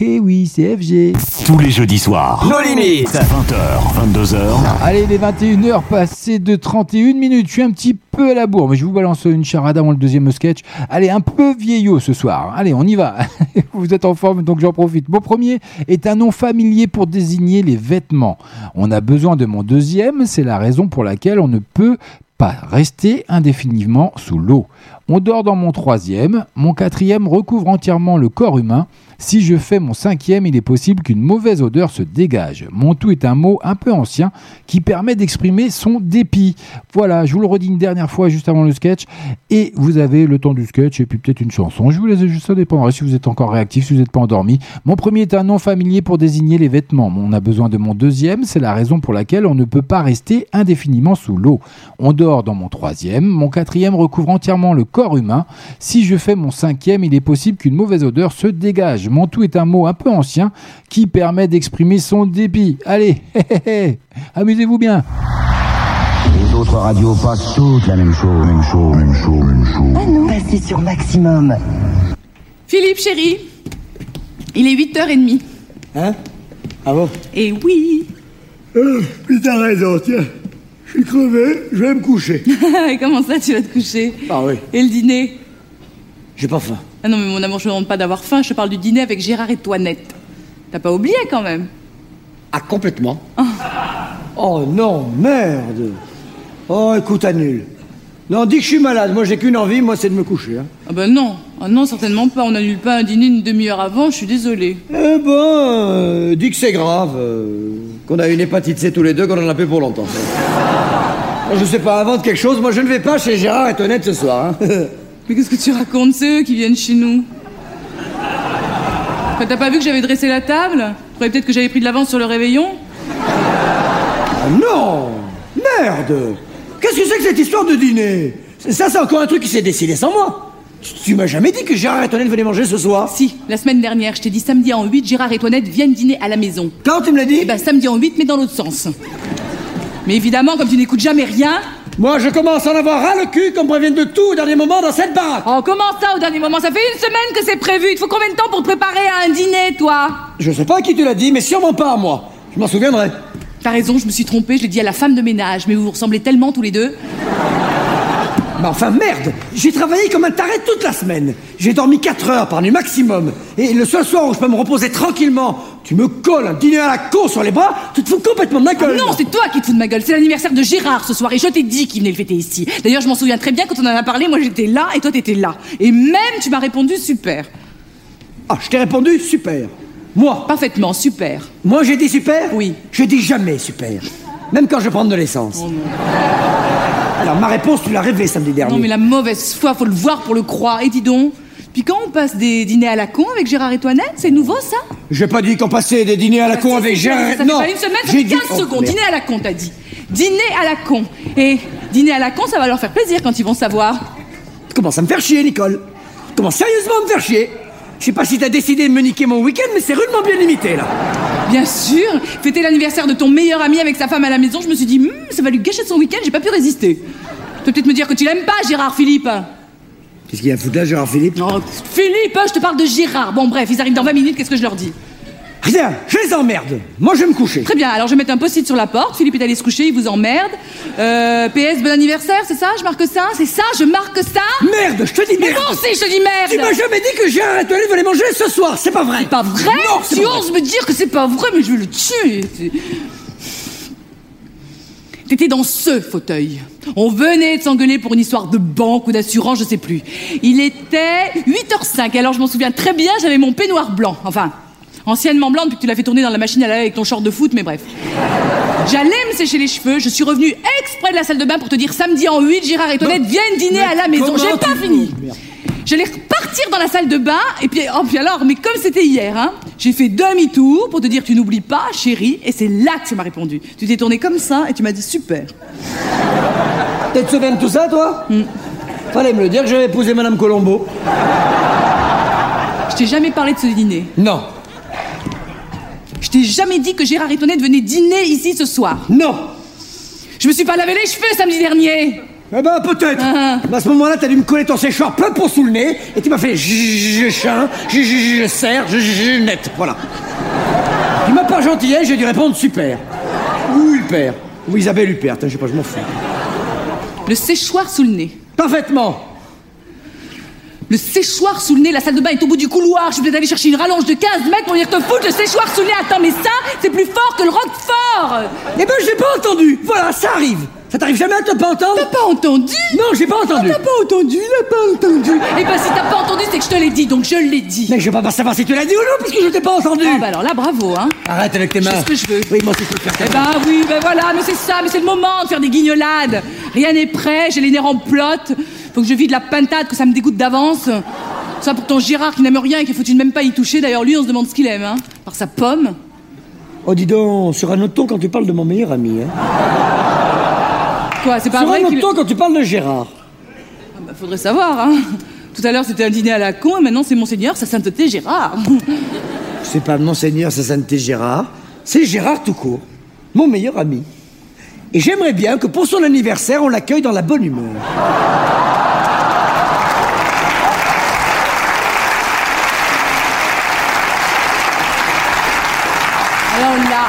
Et oui, c'est FG. Tous les jeudis soirs. Nos limites. 20h, 22h. Allez, les 21h passées de 31 minutes. Je suis un petit peu à la bourre, mais je vous balance une charade avant le deuxième sketch. Allez, un peu vieillot ce soir. Allez, on y va. vous êtes en forme, donc j'en profite. Mon premier est un nom familier pour désigner les vêtements. On a besoin de mon deuxième, c'est la raison pour laquelle on ne peut pas rester indéfiniment sous l'eau. On dort dans mon troisième, mon quatrième recouvre entièrement le corps humain. Si je fais mon cinquième, il est possible qu'une mauvaise odeur se dégage. Mon tout est un mot un peu ancien qui permet d'exprimer son dépit. Voilà, je vous le redis une dernière fois juste avant le sketch. Et vous avez le temps du sketch et puis peut-être une chanson. Je vous laisse juste, ça dépendra si vous êtes encore réactif, si vous n'êtes pas endormi. Mon premier est un nom familier pour désigner les vêtements. On a besoin de mon deuxième, c'est la raison pour laquelle on ne peut pas rester indéfiniment sous l'eau. On dort dans mon troisième, mon quatrième recouvre entièrement le corps humain. Si je fais mon cinquième, il est possible qu'une mauvaise odeur se dégage. Mon tout est un mot un peu ancien qui permet d'exprimer son dépit. Allez, amusez-vous bien. Les autres radios passent toutes la même chose, même chose, même chose, même chose. Ah non, passez sur Maximum. Philippe, chéri, il est 8h30. Hein? Ah bon? Et oui euh, T'as raison, tiens. Je suis crevé, je vais me coucher. Comment ça, tu vas te coucher? Ah oui. Et le dîner? J'ai pas faim. Ah non, mais mon amour, je ne demande pas d'avoir faim, je te parle du dîner avec Gérard et Toinette. T'as pas oublié quand même Ah, complètement. oh non, merde. Oh, écoute, annule. Non, dis que je suis malade. Moi, j'ai qu'une envie, moi, c'est de me coucher. hein. Ah bah non, ah non, certainement pas. On n'annule pas un dîner une demi-heure avant, je suis désolée. Eh ben, euh, dis que c'est grave. euh, qu'on a une hépatite C tous les deux, qu'on en a plus pour longtemps. Je sais pas, invente quelque chose. Moi, je ne vais pas chez Gérard et Tonette ce soir. hein. Mais qu'est-ce que tu racontes C'est eux qui viennent chez nous. T'as pas vu que j'avais dressé la table Tu peut-être que j'avais pris de l'avance sur le réveillon Ah non Merde Qu'est-ce que c'est que cette histoire de dîner Ça, c'est encore un truc qui s'est décidé sans moi. Tu, m'as jamais dit que Gérard et Tonette venaient manger ce soir Si, la semaine dernière, je t'ai dit samedi en 8, Gérard et Toinette viennent dîner à la maison. Quand tu me l'as dit Eh ben samedi en 8, mais dans l'autre sens. Mais évidemment, comme tu n'écoutes jamais rien, Moi, je commence à en avoir ras le cul qu'on me prévienne de tout au dernier moment dans cette baraque. Oh, comment ça au dernier moment Ça fait une semaine que c'est prévu. Il te faut combien de temps pour te préparer à un dîner, toi? Je sais pas à qui tu l'as dit, mais sûrement pas à moi. Je m'en souviendrai. T'as raison, je me suis trompée, je l'ai dit à la femme de ménage, mais vous vous ressemblez tellement tous les deux. Mais enfin, merde J'ai travaillé comme un taré toute la semaine. J'ai dormi 4 heures par nuit maximum. Et le seul soir où je peux me reposer tranquillement, tu me colles un dîner à la con sur les bras, tu te fous complètement de ma gueule. Ah non, c'est toi qui te fous de ma gueule. C'est l'anniversaire de Gérard ce soir et je t'ai dit qu'il venait le fêter ici. D'ailleurs, je m'en souviens très bien quand on en a parlé, moi j'étais là et toi t'étais là. Et même tu m'as répondu super. Ah, je t'ai répondu super. Moi Parfaitement, super. Moi j'ai dit super? Oui. Je dis jamais super. Même quand je prends de l'essence. Oh. Alors ma réponse, tu l'as révélée samedi dernier. Non mais la mauvaise foi, faut le voir pour le croire. Et dis donc, puis quand on passe des dîners à la con avec Gérard et Toinette, c'est nouveau ça J'ai pas dit qu'on passait des dîners à la Bah, con avec Gérard. Ça fait non, pas une semaine, ça j'ai fait dit- 15 Oh, secondes. Dîner à la con, t'as dit. Dîner à la con. Et dîner à la con, ça va leur faire plaisir quand ils vont savoir. Tu commences à me faire chier, Nicole. Tu commences sérieusement à me faire chier. Je sais pas si t'as décidé de me niquer mon week-end, mais c'est rudement bien limité, là. Bien sûr, fêter l'anniversaire de ton meilleur ami avec sa femme à la maison, je me suis dit, Hmm, ça va lui gâcher son week-end, j'ai pas pu résister. Tu peux peut-être me dire que tu l'aimes pas, Gérard Philippe. Qu'est-ce qu'il y a à foutre là, Gérard Philippe Non, Philippe, je te parle de Gérard. Bon, bref, ils arrivent dans 20 minutes, qu'est-ce que je leur dis Rien, je les emmerde. Moi, je vais me coucher. Très bien, alors je vais mettre un post-it sur la porte. Philippe est allé se coucher, il vous emmerde. Euh, PS, bon anniversaire, c'est ça Je marque ça C'est ça Je marque ça Merde, je te dis Mais merde. moi aussi, je te dis merde Tu m'as jamais dit que Gérard et Toilette venaient manger ce soir, c'est pas vrai. C'est pas vrai Non, Tu pas vrai. oses me dire que c'est pas vrai, mais je vais le tuer T'étais dans ce fauteuil. On venait de s'engueuler pour une histoire de banque ou d'assurance, je sais plus. Il était 8h05, alors je m'en souviens très bien, j'avais mon peignoir blanc. Enfin, anciennement blanc depuis que tu l'as fait tourner dans la machine à laver avec ton short de foot, mais bref. J'allais me sécher les cheveux, je suis revenue exprès de la salle de bain pour te dire samedi en 8, Gérard et Toinette viennent dîner à la maison. J'ai pas fini. J'allais repartir dans la salle de bain, et puis, oh, puis alors, mais comme c'était hier, hein, j'ai fait demi-tour pour te dire tu n'oublies pas, chérie, et c'est là que tu m'as répondu. Tu t'es tourné comme ça et tu m'as dit super. T'es te souviens de tout ça, toi Fallait me le dire que j'avais épousé Madame Colombo. Je t'ai jamais parlé de ce dîner. Non. Je t'ai jamais dit que Gérard et Toinette venaient dîner ici ce soir. Non. Je me suis pas lavé les cheveux samedi dernier. Eh ben, peut-être. Ah. Mais à ce moment-là, t'as dû me coller ton séchoir plein pot sous le nez et tu m'as fait je je chien, je je je serre, je je je net. Voilà. Tu m'as pas gentillé, j'ai dû répondre super. Ou Hulpert. Ou Isabelle Hulpert, hein, je sais pas, je m'en fous. Le séchoir sous le nez. Parfaitement. Le séchoir sous le nez, la salle de bain est au bout du couloir. Je suis peut-être allé chercher une rallonge de 15 mètres pour venir te foutre le séchoir sous le nez. Attends, mais ça, c'est plus fort que le roquefort. Eh ben, j'ai pas entendu. Voilà, ça arrive. Ça t'arrive jamais à te pas entendre T'as pas entendu Non, j'ai pas entendu. T'as pas entendu, t'as pas entendu. Eh ben, si t'as pas entendu, c'est que je te l'ai dit, donc je l'ai dit. Mais je vais pas savoir si tu l'as dit ou non, puisque je t'ai pas entendu. Ah bah alors là, bravo, hein. Arrête avec tes mains. fais ce que je veux. Oui, moi aussi, je peux faire. Eh ben oui, ben voilà, mais c'est ça, mais c'est le moment de faire des guignolades. Rien n'est prêt, j'ai les nerfs en plot. Faut que je vide la pintade, que ça me dégoûte d'avance. Ça pour ton Gérard qui n'aime rien et qui faut-il même pas y toucher. D'ailleurs, lui, on se demande ce qu'il aime, hein. Par sa pomme. Oh, dis donc, sur un autre ton quand tu parles de mon meilleur ami, hein. Quoi, c'est pas vrai qu'il... quand tu parles de Gérard. Ah bah, faudrait savoir, hein. Tout à l'heure, c'était un dîner à la con, et maintenant, c'est Monseigneur, sa sainteté Gérard. C'est pas Monseigneur Sa Sainteté Gérard, c'est Gérard tout court, mon meilleur ami. Et j'aimerais bien que pour son anniversaire, on l'accueille dans la bonne humeur. Alors là,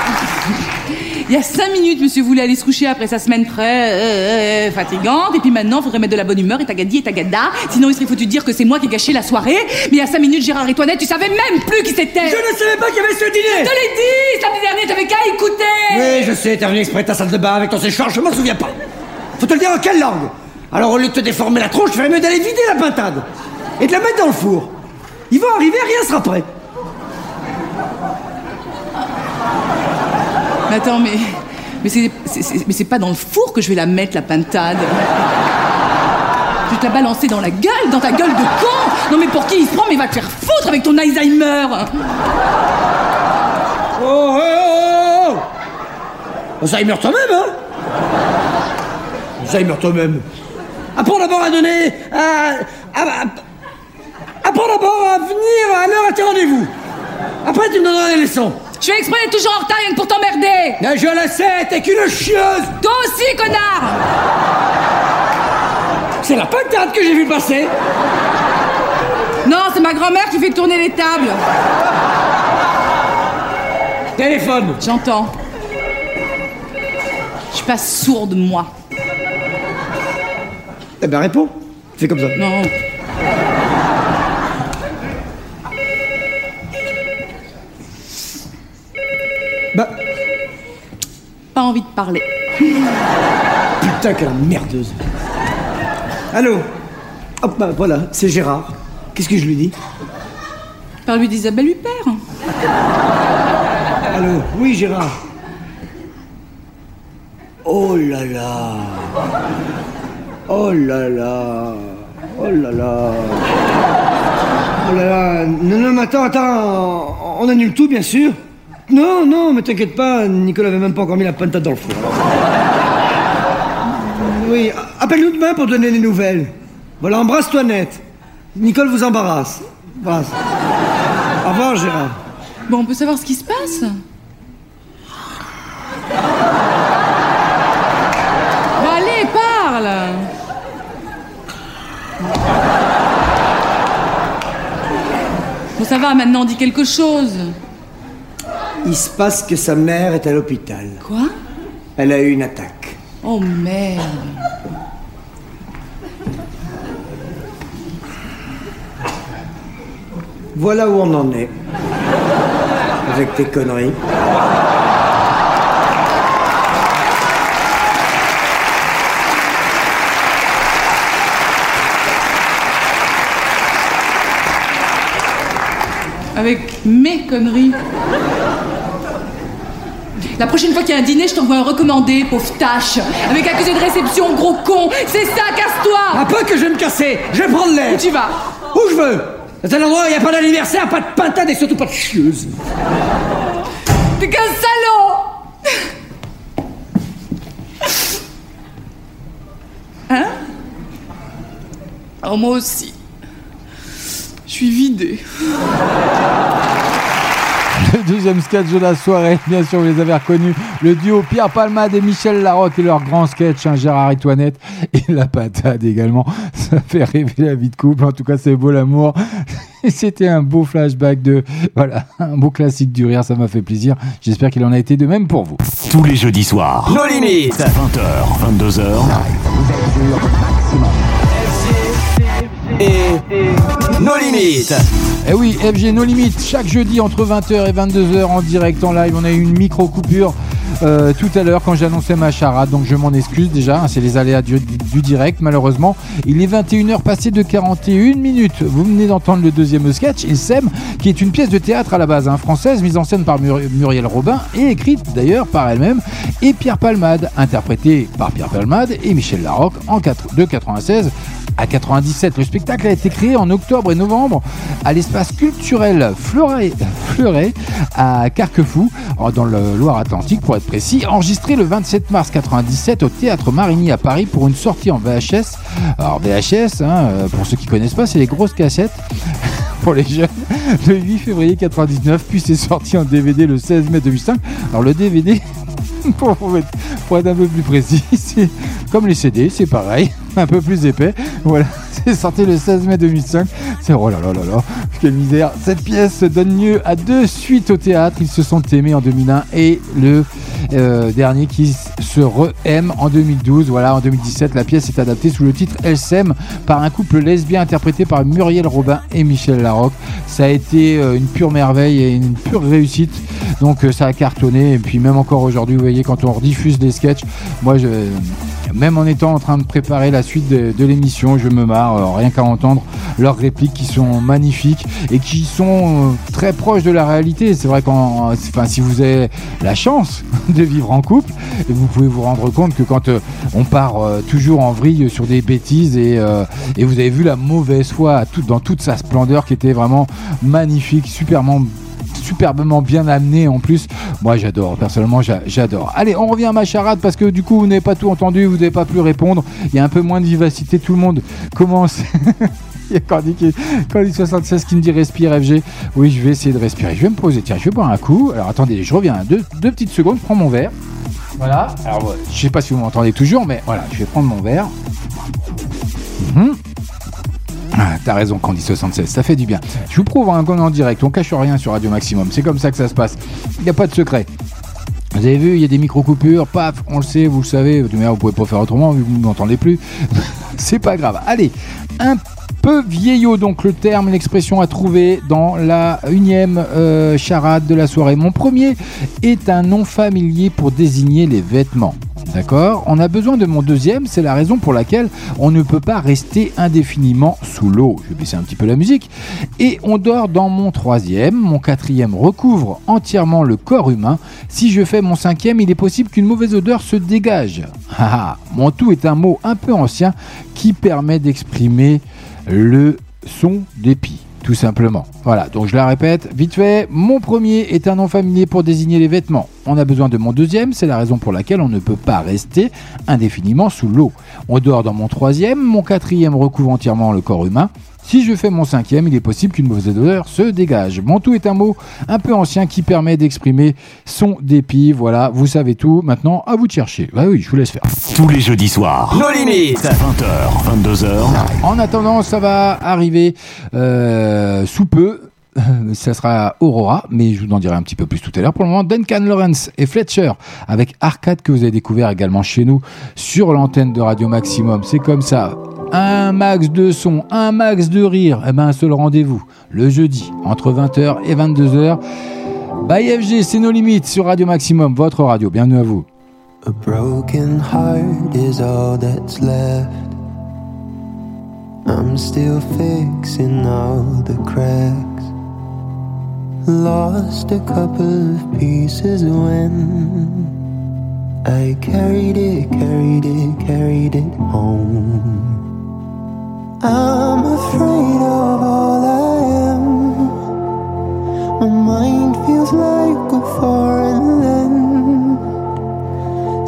il y a cinq minutes, monsieur voulait aller se coucher après sa semaine très euh, fatigante, et puis maintenant, il faudrait mettre de la bonne humeur et tagadi et tagada, sinon il serait foutu de dire que c'est moi qui ai gâché la soirée. Mais il y a cinq minutes, Gérard et Toinette, tu savais même plus qui c'était. Je ne savais pas qu'il y avait ce Je dîner te l'ai dit, samedi dernier, t'avais qu'à écouter. Oui, je sais, t'es venu exprès de ta salle de bain avec ton séchoir, je m'en souviens pas. Faut te le dire en quelle langue? Alors au lieu de te déformer la tronche, je ferais mieux d'aller vider la pintade. Et de la mettre dans le four. Ils vont arriver, rien sera prêt. Mais attends, mais. Mais c'est, pas dans le four que je vais la mettre, la pintade. Je vais te la balancer dans la gueule, dans ta gueule de con Non mais pour qui il se prend, mais va te faire foutre avec ton Alzheimer Oh, oh, oh, oh Alzheimer toi-même, hein Alzheimer toi-même. Apprends d'abord à donner... À, à- apprends d'abord à venir à l'heure à tes rendez-vous. Après, tu me donneras des leçons. Je fais exprès d'être toujours en retard rien que pour t'emmerder Mais je le sais, t'es qu'une chieuse Toi aussi, connard C'est la patate que j'ai vu passer Non, c'est ma grand-mère qui fait tourner les tables Téléphone J'entends. Je suis pas sourde, moi. Eh ben réponds. Fais comme ça. Non. Bah, Pas envie de parler. putain, quelle merdeuse. Allô Hop, bah voilà, c'est Gérard. Qu'est-ce que je lui dis? Parle-lui d'Isabelle Huppert. Allô Oui, Gérard. Oh là là. Oh là là. Oh là là. Oh là là. Non, non, mais attends, attends. On annule tout, bien sûr. Non, non, mais t'inquiète pas, Nicolas avait même pas encore mis la patate dans le four. Oui, appelle-nous demain pour donner des nouvelles. Voilà, embrasse-toi net. Nicole vous embarrasse. Au revoir, Gérard. Bon, on peut savoir ce qui se passe Bon, allez, parle Bon, ça va, maintenant, dis quelque chose. Il se passe que sa mère est à l'hôpital. Quoi? Elle a eu une attaque. Oh merde. Voilà où on en est. Avec tes conneries. Avec mes conneries. La prochaine fois qu'il y a un dîner, je t'envoie un recommandé, pauvre tâche. Avec accusé de réception, gros con. C'est ça, casse-toi Un peu que je vais me casser Je vais prendre l'air Où tu vas Où je veux C'est un endroit où il n'y a pas d'anniversaire, pas de pintade et surtout pas de chieuse. T'es qu'un salaud Hein Oh, moi aussi. Je suis vidée. Le deuxième sketch de la soirée, bien sûr, vous les avez reconnus. Le duo Pierre Palmade et Michel Larocque et leur grand sketch, hein, Gérard et Toinette et la patate également. Ça fait rêver la vie de couple. En tout cas, c'est beau l'amour. Et C'était un beau flashback de, voilà, un beau classique du rire. Ça m'a fait plaisir. J'espère qu'il en a été de même pour vous. Tous les jeudis soirs. Nos limites. 20h, 22h. Et nos limites. Eh oui, FG No Limites, chaque jeudi entre 20h et 22h en direct, en live. On a eu une micro coupure euh, tout à l'heure quand j'annonçais ma charade, donc je m'en excuse déjà. hein, c'est les aléas du, direct, malheureusement. Il est 21h passé de 41 minutes. Vous venez d'entendre le deuxième sketch, Il s'aime, qui est une pièce de théâtre à la base, hein, française, mise en scène par Mur- Muriel Robin et écrite d'ailleurs par elle-même et Pierre Palmade, interprété par Pierre Palmade et Michel Larocque en 4, de 96 à 97. Le spectacle a été créé en octobre et novembre à l'espace culturel Fleuret, à Carquefou, dans le Loire-Atlantique pour être précis, enregistré le 27 mars 97 au Théâtre Marigny à Paris pour une sortie en VHS. Alors VHS, hein, euh, pour ceux qui connaissent pas, c'est les grosses cassettes pour les jeunes, le 8 février 99, puis c'est sorti en DVD le 16 mai 2005. Alors le DVD, pour être un peu plus précis, c'est comme les CD, c'est pareil, un peu plus épais. Voilà, c'est sorti le 16 mai 2005. C'est oh là là là là, quelle misère. Cette pièce donne lieu à deux suites au théâtre. Ils se sont aimés en 2001 et le euh, dernier qui se re-aime en 2012. Voilà, en 2017, la pièce est adaptée sous le titre Elle s'aime par un couple lesbien interprété par Muriel Robin et Michel Larocque. Ça a été euh, une pure merveille et une pure réussite. Donc euh, ça a cartonné. Et puis même encore aujourd'hui, vous voyez, quand on rediffuse des sketchs, moi je même en étant en train de préparer la suite de, de l'émission, je me marre euh, rien qu'à entendre leurs répliques qui sont magnifiques et qui sont euh, très proches de la réalité. C'est vrai qu'en, si vous avez la chance de vivre en couple, vous pouvez vous rendre compte que quand euh, on part toujours en vrille sur des bêtises et, et vous avez vu la mauvaise foi dans toute sa splendeur qui était vraiment magnifique, superment superbement bien amené en plus. Moi j'adore, personnellement j'a- j'adore. Allez, on revient à ma charade parce que du coup vous n'avez pas tout entendu, vous n'avez pas pu répondre. Il y a un peu moins de vivacité, tout le monde commence. Il y a Cordy, qui, Cordy 76 qui me dit respire FG. Oui, je vais essayer de respirer. Je vais me poser, tiens, je vais boire un coup. Alors attendez, je reviens, deux, deux petites secondes, je prends mon verre. Voilà. Alors je sais pas si vous m'entendez toujours, mais voilà, je vais prendre mon verre. Mhm. T'as raison, Candy 76, ça fait du bien. Je vous prouve hein, qu'on est en direct, on cache rien sur Radio Maximum, c'est comme ça que ça se passe. Il n'y a pas de secret. Vous avez vu, il y a des micro-coupures, paf, on le sait, vous le savez, de manière, vous pouvez pas faire autrement, vous ne m'entendez plus. c'est pas grave. Allez, un peu vieillot, donc le terme, l'expression à trouver dans la unième euh, charade de la soirée. Mon premier est un nom familier pour désigner les vêtements. D'accord? On a besoin de mon deuxième, c'est la raison pour laquelle on ne peut pas rester indéfiniment sous l'eau. Je vais baisser un petit peu la musique. Et on dort dans mon troisième, mon quatrième recouvre entièrement le corps humain. Si je fais mon cinquième, il est possible qu'une mauvaise odeur se dégage. Haha, mon tout est un mot un peu ancien qui permet d'exprimer le son d'épi. Tout simplement. Voilà, donc je la répète, vite fait, mon premier est un nom familier pour désigner les vêtements. On a besoin de mon deuxième, c'est la raison pour laquelle on ne peut pas rester indéfiniment sous l'eau. On dort dans mon troisième, mon quatrième recouvre entièrement le corps humain. Si je fais mon cinquième, il est possible qu'une mauvaise odeur se dégage. Mon tout est un mot un peu ancien qui permet d'exprimer son dépit. Voilà, vous savez tout. Maintenant, à vous de chercher. Bah oui, je vous laisse faire. Tous les jeudis soirs. Nos limites. 20h, 22h. En attendant, ça va arriver euh, sous peu. Ça sera Aurora, mais je vous en dirai un petit peu plus tout à l'heure. Pour le moment, Duncan Lawrence et Fletcher avec Arcade que vous avez découvert également chez nous sur l'antenne de Radio Maximum. C'est comme ça. Un max de son, un max de rire. Eh ben, un seul rendez-vous. Le jeudi, entre 20h et 22h. By FG, c'est nos limites sur Radio Maximum, votre radio. Bienvenue à vous. A broken heart is all that's left. I'm still fixing all the cracks. Lost a couple of pieces when I carried it, carried it, carried it home. I'm afraid of all I am. My mind feels like a foreign land.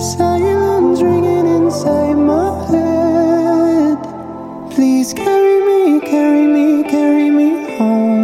Silence ringing inside my head. Please carry me, carry me, carry me home.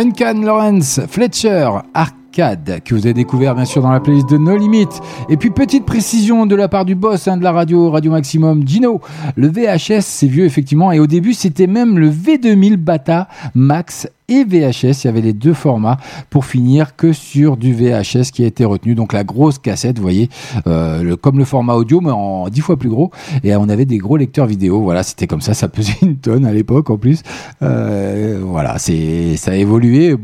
Duncan Lawrence, Fletcher, Arcade CAD, que vous avez découvert bien sûr dans la playlist de No Limit. Et puis petite précision de la part du boss hein, de la radio, Radio Maximum, Gino. Le VHS, c'est vieux effectivement, et au début c'était même le V2000 Bata Max et VHS. Il y avait les deux formats pour finir que sur du VHS qui a été retenu. Donc la grosse cassette, vous voyez, euh, comme le format audio, mais en dix fois plus gros. Et on avait des gros lecteurs vidéo. Voilà, c'était comme ça. Ça pesait une tonne à l'époque en plus. Euh, voilà, c'est ça a évolué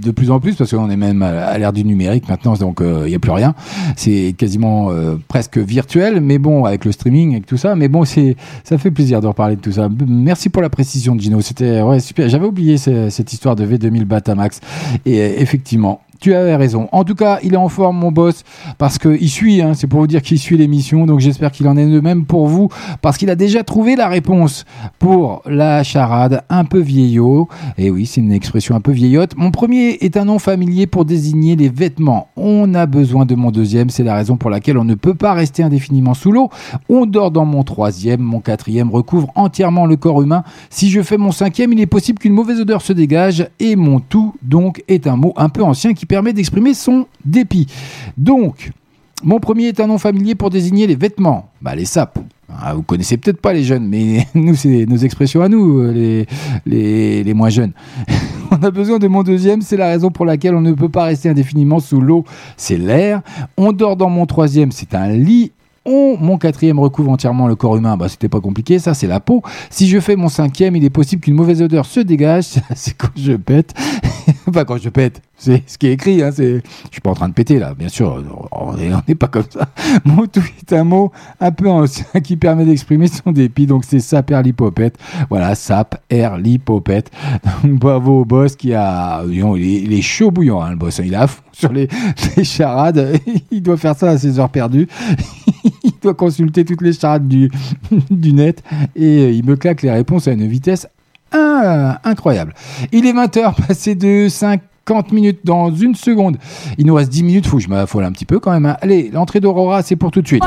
de plus en plus parce qu'on est même à l'ère du numérique maintenant donc euh, il n'y a plus rien. C'est quasiment euh, presque virtuel mais bon avec le streaming et tout ça. Mais bon c'est ça fait plaisir de reparler de tout ça. Merci pour la précision Gino. C'était ouais super. J'avais oublié ce- cette histoire de V2000 Batamax. Et euh, effectivement tu avais raison. En tout cas, il est en forme, mon boss, parce qu'il suit, hein, c'est pour vous dire qu'il suit l'émission, donc j'espère qu'il en est de même pour vous, parce qu'il a déjà trouvé la réponse pour la charade un peu vieillot. Et oui, c'est une expression un peu vieillotte. Mon premier est un nom familier pour désigner les vêtements. On a besoin de mon deuxième, c'est la raison pour laquelle on ne peut pas rester indéfiniment sous l'eau. On dort dans mon troisième, mon quatrième recouvre entièrement le corps humain. Si je fais mon cinquième, il est possible qu'une mauvaise odeur se dégage, et mon tout, donc, est un mot un peu ancien qui permet d'exprimer son dépit. Donc, mon premier est un nom familier pour désigner les vêtements. Bah, les sapes. Ah, vous connaissez peut-être pas les jeunes, mais nous, c'est nos expressions à nous, euh, les, moins jeunes. on a besoin de mon deuxième, c'est la raison pour laquelle on ne peut pas rester indéfiniment sous l'eau, c'est l'air. On dort dans mon troisième, c'est un lit. On, mon quatrième recouvre entièrement le corps humain, bah, c'était pas compliqué, ça c'est la peau. Si je fais mon cinquième, il est possible qu'une mauvaise odeur se dégage, c'est quand je pète. enfin quand je pète, c'est ce qui est écrit, hein, c'est... je suis pas en train de péter là, bien sûr, on n'est pas comme ça. Mon est un mot un peu ancien qui permet d'exprimer son dépit, donc c'est sap l'hypopète. Voilà, sap l'hypopète. Donc bravo au boss qui a... Il est, chaud bouillant, hein, le boss, hein, il est à fond sur les, charades, il doit faire ça à ses heures perdues. il doit consulter toutes les charades du, du net et euh, il me claque les réponses à une vitesse ah, incroyable. Il est 20h, passé de 50 minutes dans une seconde. Il nous reste 10 minutes, faut que je m'affole un petit peu quand même. hein. Allez, l'entrée d'Aurora, c'est pour tout de suite.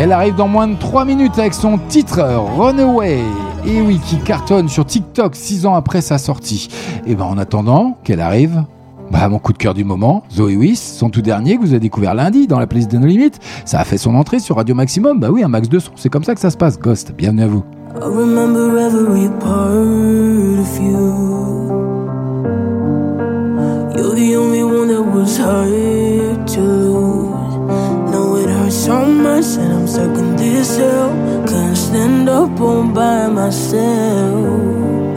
Elle arrive dans moins de 3 minutes avec son titre Runaway. Et oui, qui cartonne sur TikTok 6 ans après sa sortie. Et ben en attendant qu'elle arrive, bah mon coup de cœur du moment, Zoé Wiss, son tout dernier que vous avez découvert lundi dans la playlist de No Limit, ça a fait son entrée sur Radio Maximum. Bah oui, un max de son, c'est comme ça que ça se passe. Ghost, bienvenue à vous. I remember every part of you. You're the only one that was hard to lose. Now it hurts so much, and I'm stuck in this hell. Can't stand up all by myself.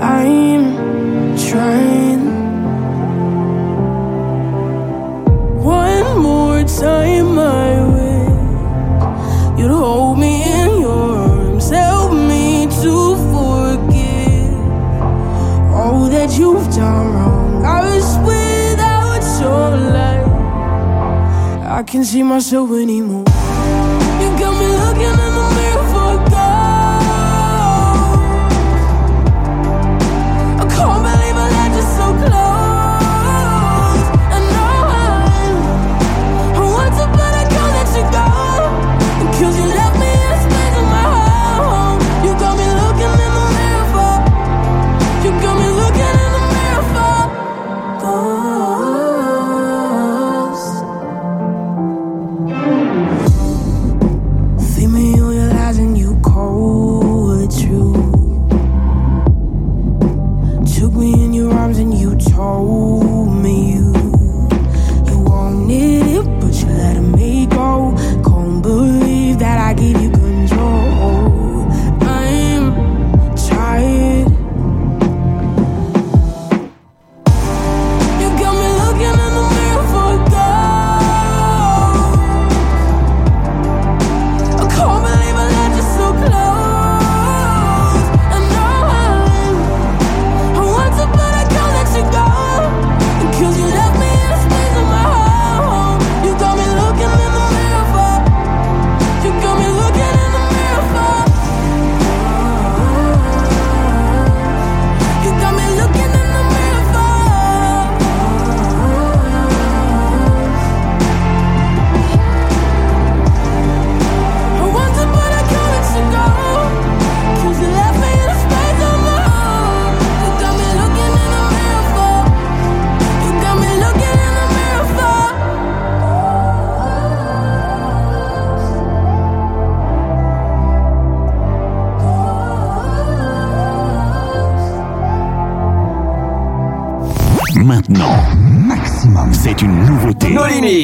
I'm trying. One more time, I wish you'd hold me in your arms, help me to forgive all that you've done wrong. I was without your light. I can't see myself anymore. You got me looking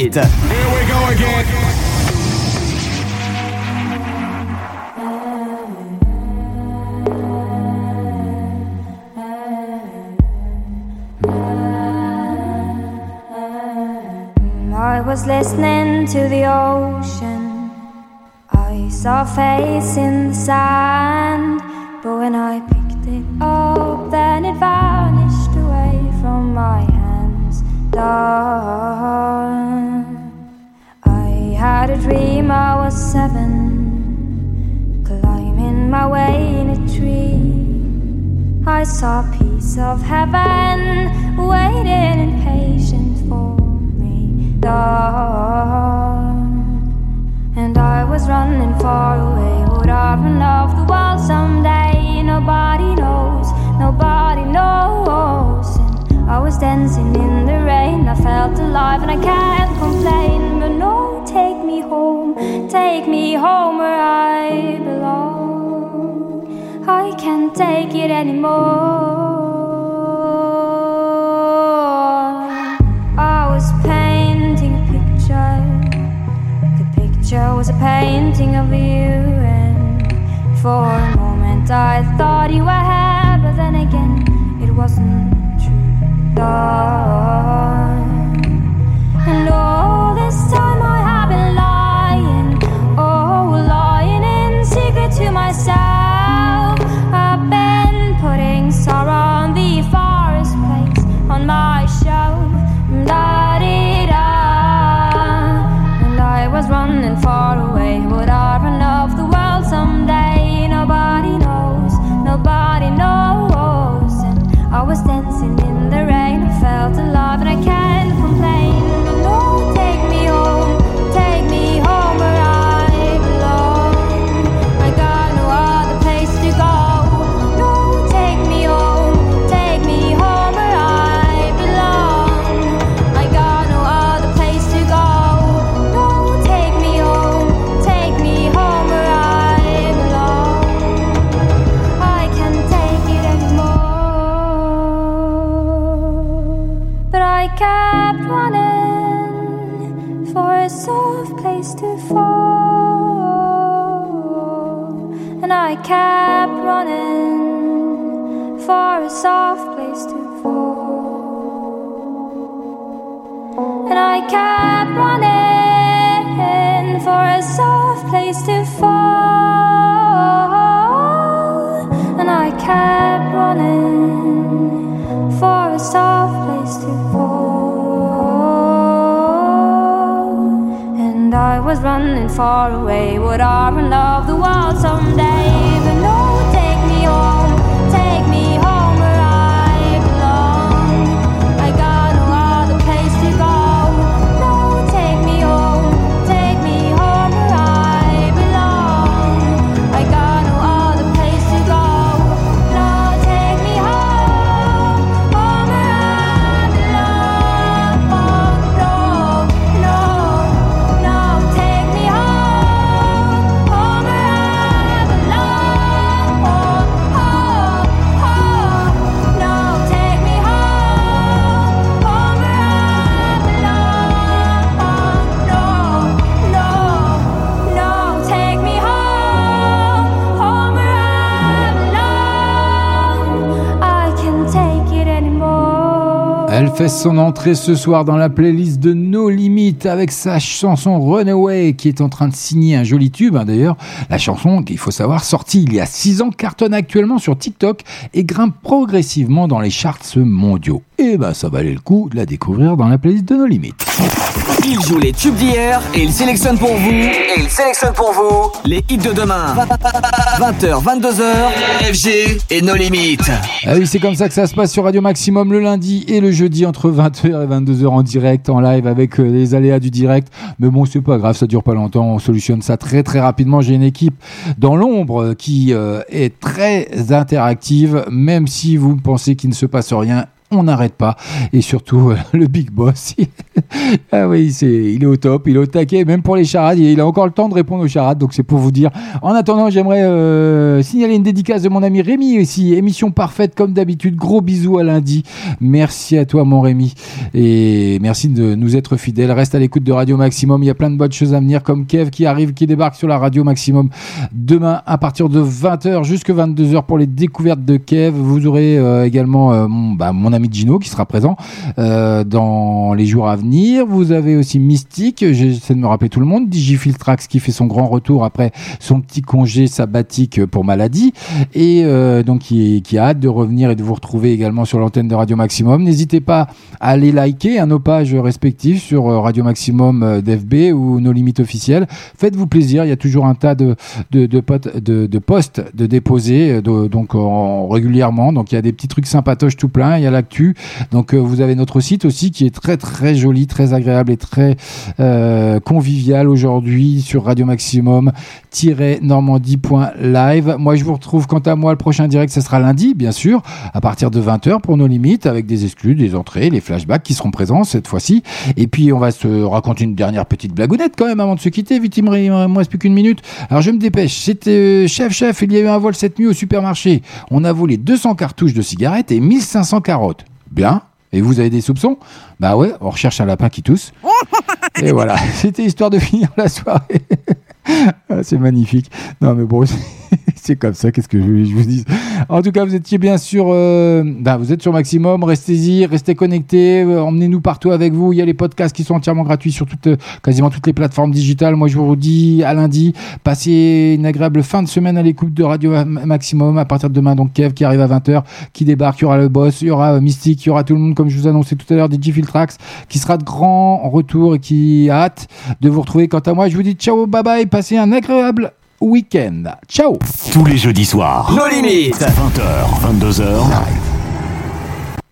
Nos limites. I was listening to the ocean. I saw a face in the sand. But when I picked it up, then it vanished away from my hands. Dawn. Dream I was seven, climbing my way in a tree. I saw a piece of heaven waiting impatient for me. Dawn. And I was running far away. Would I run off the wall someday? Nobody knows, nobody knows. And I was dancing in the rain. I felt alive and I can't complain. But no, take me home where I belong. I can't take it anymore. I was painting a picture. The picture was a painting of you, and for a moment I thought you were here, but then again it wasn't true. Dawn. and far away. Would our love the world someday? Fait son entrée ce soir dans la playlist de No Limites avec sa chanson Runaway qui est en train de signer un joli tube hein, d'ailleurs. La chanson qu'il faut savoir sortie il y a 6 ans cartonne actuellement sur TikTok et grimpe progressivement dans les charts mondiaux. Et ben ça valait le coup de la découvrir dans la playlist de No Limites. Il joue les tubes d'hier et il sélectionne pour vous. Et il sélectionne pour vous les hits de demain. 20h, 22h, FG et nos limites. Ah oui, c'est comme ça que ça se passe sur Radio Maximum le lundi et le jeudi entre 20h et 22h en direct, en live avec euh, les aléas du direct. Mais bon, c'est pas grave, ça dure pas longtemps, on solutionne ça très très rapidement. J'ai une équipe dans l'ombre qui euh, est très interactive, même si vous pensez qu'il ne se passe rien. On n'arrête pas. Et surtout, euh, le Big Boss, ah oui, c'est, il est au top, il est au taquet, même pour les charades, il a encore le temps de répondre aux charades, donc c'est pour vous dire. En attendant, j'aimerais euh, signaler une dédicace de mon ami Rémi ici, émission parfaite comme d'habitude, gros bisous à lundi. Merci à toi mon Rémi, et merci de nous être fidèles. Reste à l'écoute de Radio Maximum, il y a plein de bonnes choses à venir, comme Kev qui arrive, qui débarque sur la Radio Maximum demain à partir de 20h jusqu'à 22h pour les découvertes de Kev. Vous aurez euh, également mon, bah, mon ami Gino qui sera présent euh, dans les jours à venir. Vous avez aussi Mystique, j'essaie de me rappeler tout le monde, Digifiltrax qui fait son grand retour après son petit congé sabbatique pour maladie et euh, donc qui, a hâte de revenir et de vous retrouver également sur l'antenne de Radio Maximum. N'hésitez pas à aller liker à nos pages respectives sur euh, Radio Maximum d'FB ou nos limites officielles. Faites-vous plaisir, il y a toujours un tas de, de, postes de déposer donc en, régulièrement. Donc il y a des petits trucs sympatoches tout plein. Il y a Donc euh, vous avez notre site aussi qui est très très joli, très agréable et très euh, convivial aujourd'hui sur Radio Maximum normandie.live. Moi je vous retrouve quant à moi le prochain direct, ce sera lundi bien sûr, à partir de 20h pour nos limites avec des exclus, des entrées, les flashbacks qui seront présents cette fois-ci. Et puis on va se raconter une dernière petite blagounette quand même avant de se quitter. Vite, il me reste plus qu'une minute. Alors je me dépêche. C'était euh, chef chef, il y a eu un vol cette nuit au supermarché. On a volé 200 cartouches de cigarettes et 1500 carottes. Bien. Et vous avez des soupçons Bah ouais, on recherche un lapin qui tousse. Et voilà, c'était histoire de finir la soirée. Ah, c'est magnifique. Non mais bon, c'est comme ça, qu'est-ce que je, je, vous dis En tout cas, vous étiez bien sûr, euh, ben, vous êtes sur Maximum, restez-y, restez connectés, euh, emmenez-nous partout avec vous. Il y a les podcasts qui sont entièrement gratuits sur toutes, euh, quasiment toutes les plateformes digitales. Moi, je vous dis à lundi, passez une agréable fin de semaine à l'écoute de Radio Maximum à partir de demain. Donc Kev qui arrive à 20h, qui débarque, il y aura le boss, il y aura Mystique, il y aura tout le monde, comme je vous annonçais tout à l'heure, DJ Filtrax, qui sera de grand retour et qui a hâte de vous retrouver. Quant à moi, je vous dis ciao, bye bye, passez un agréable week-end. Ciao Tous les jeudis soirs. Nos limites 20h, 22h.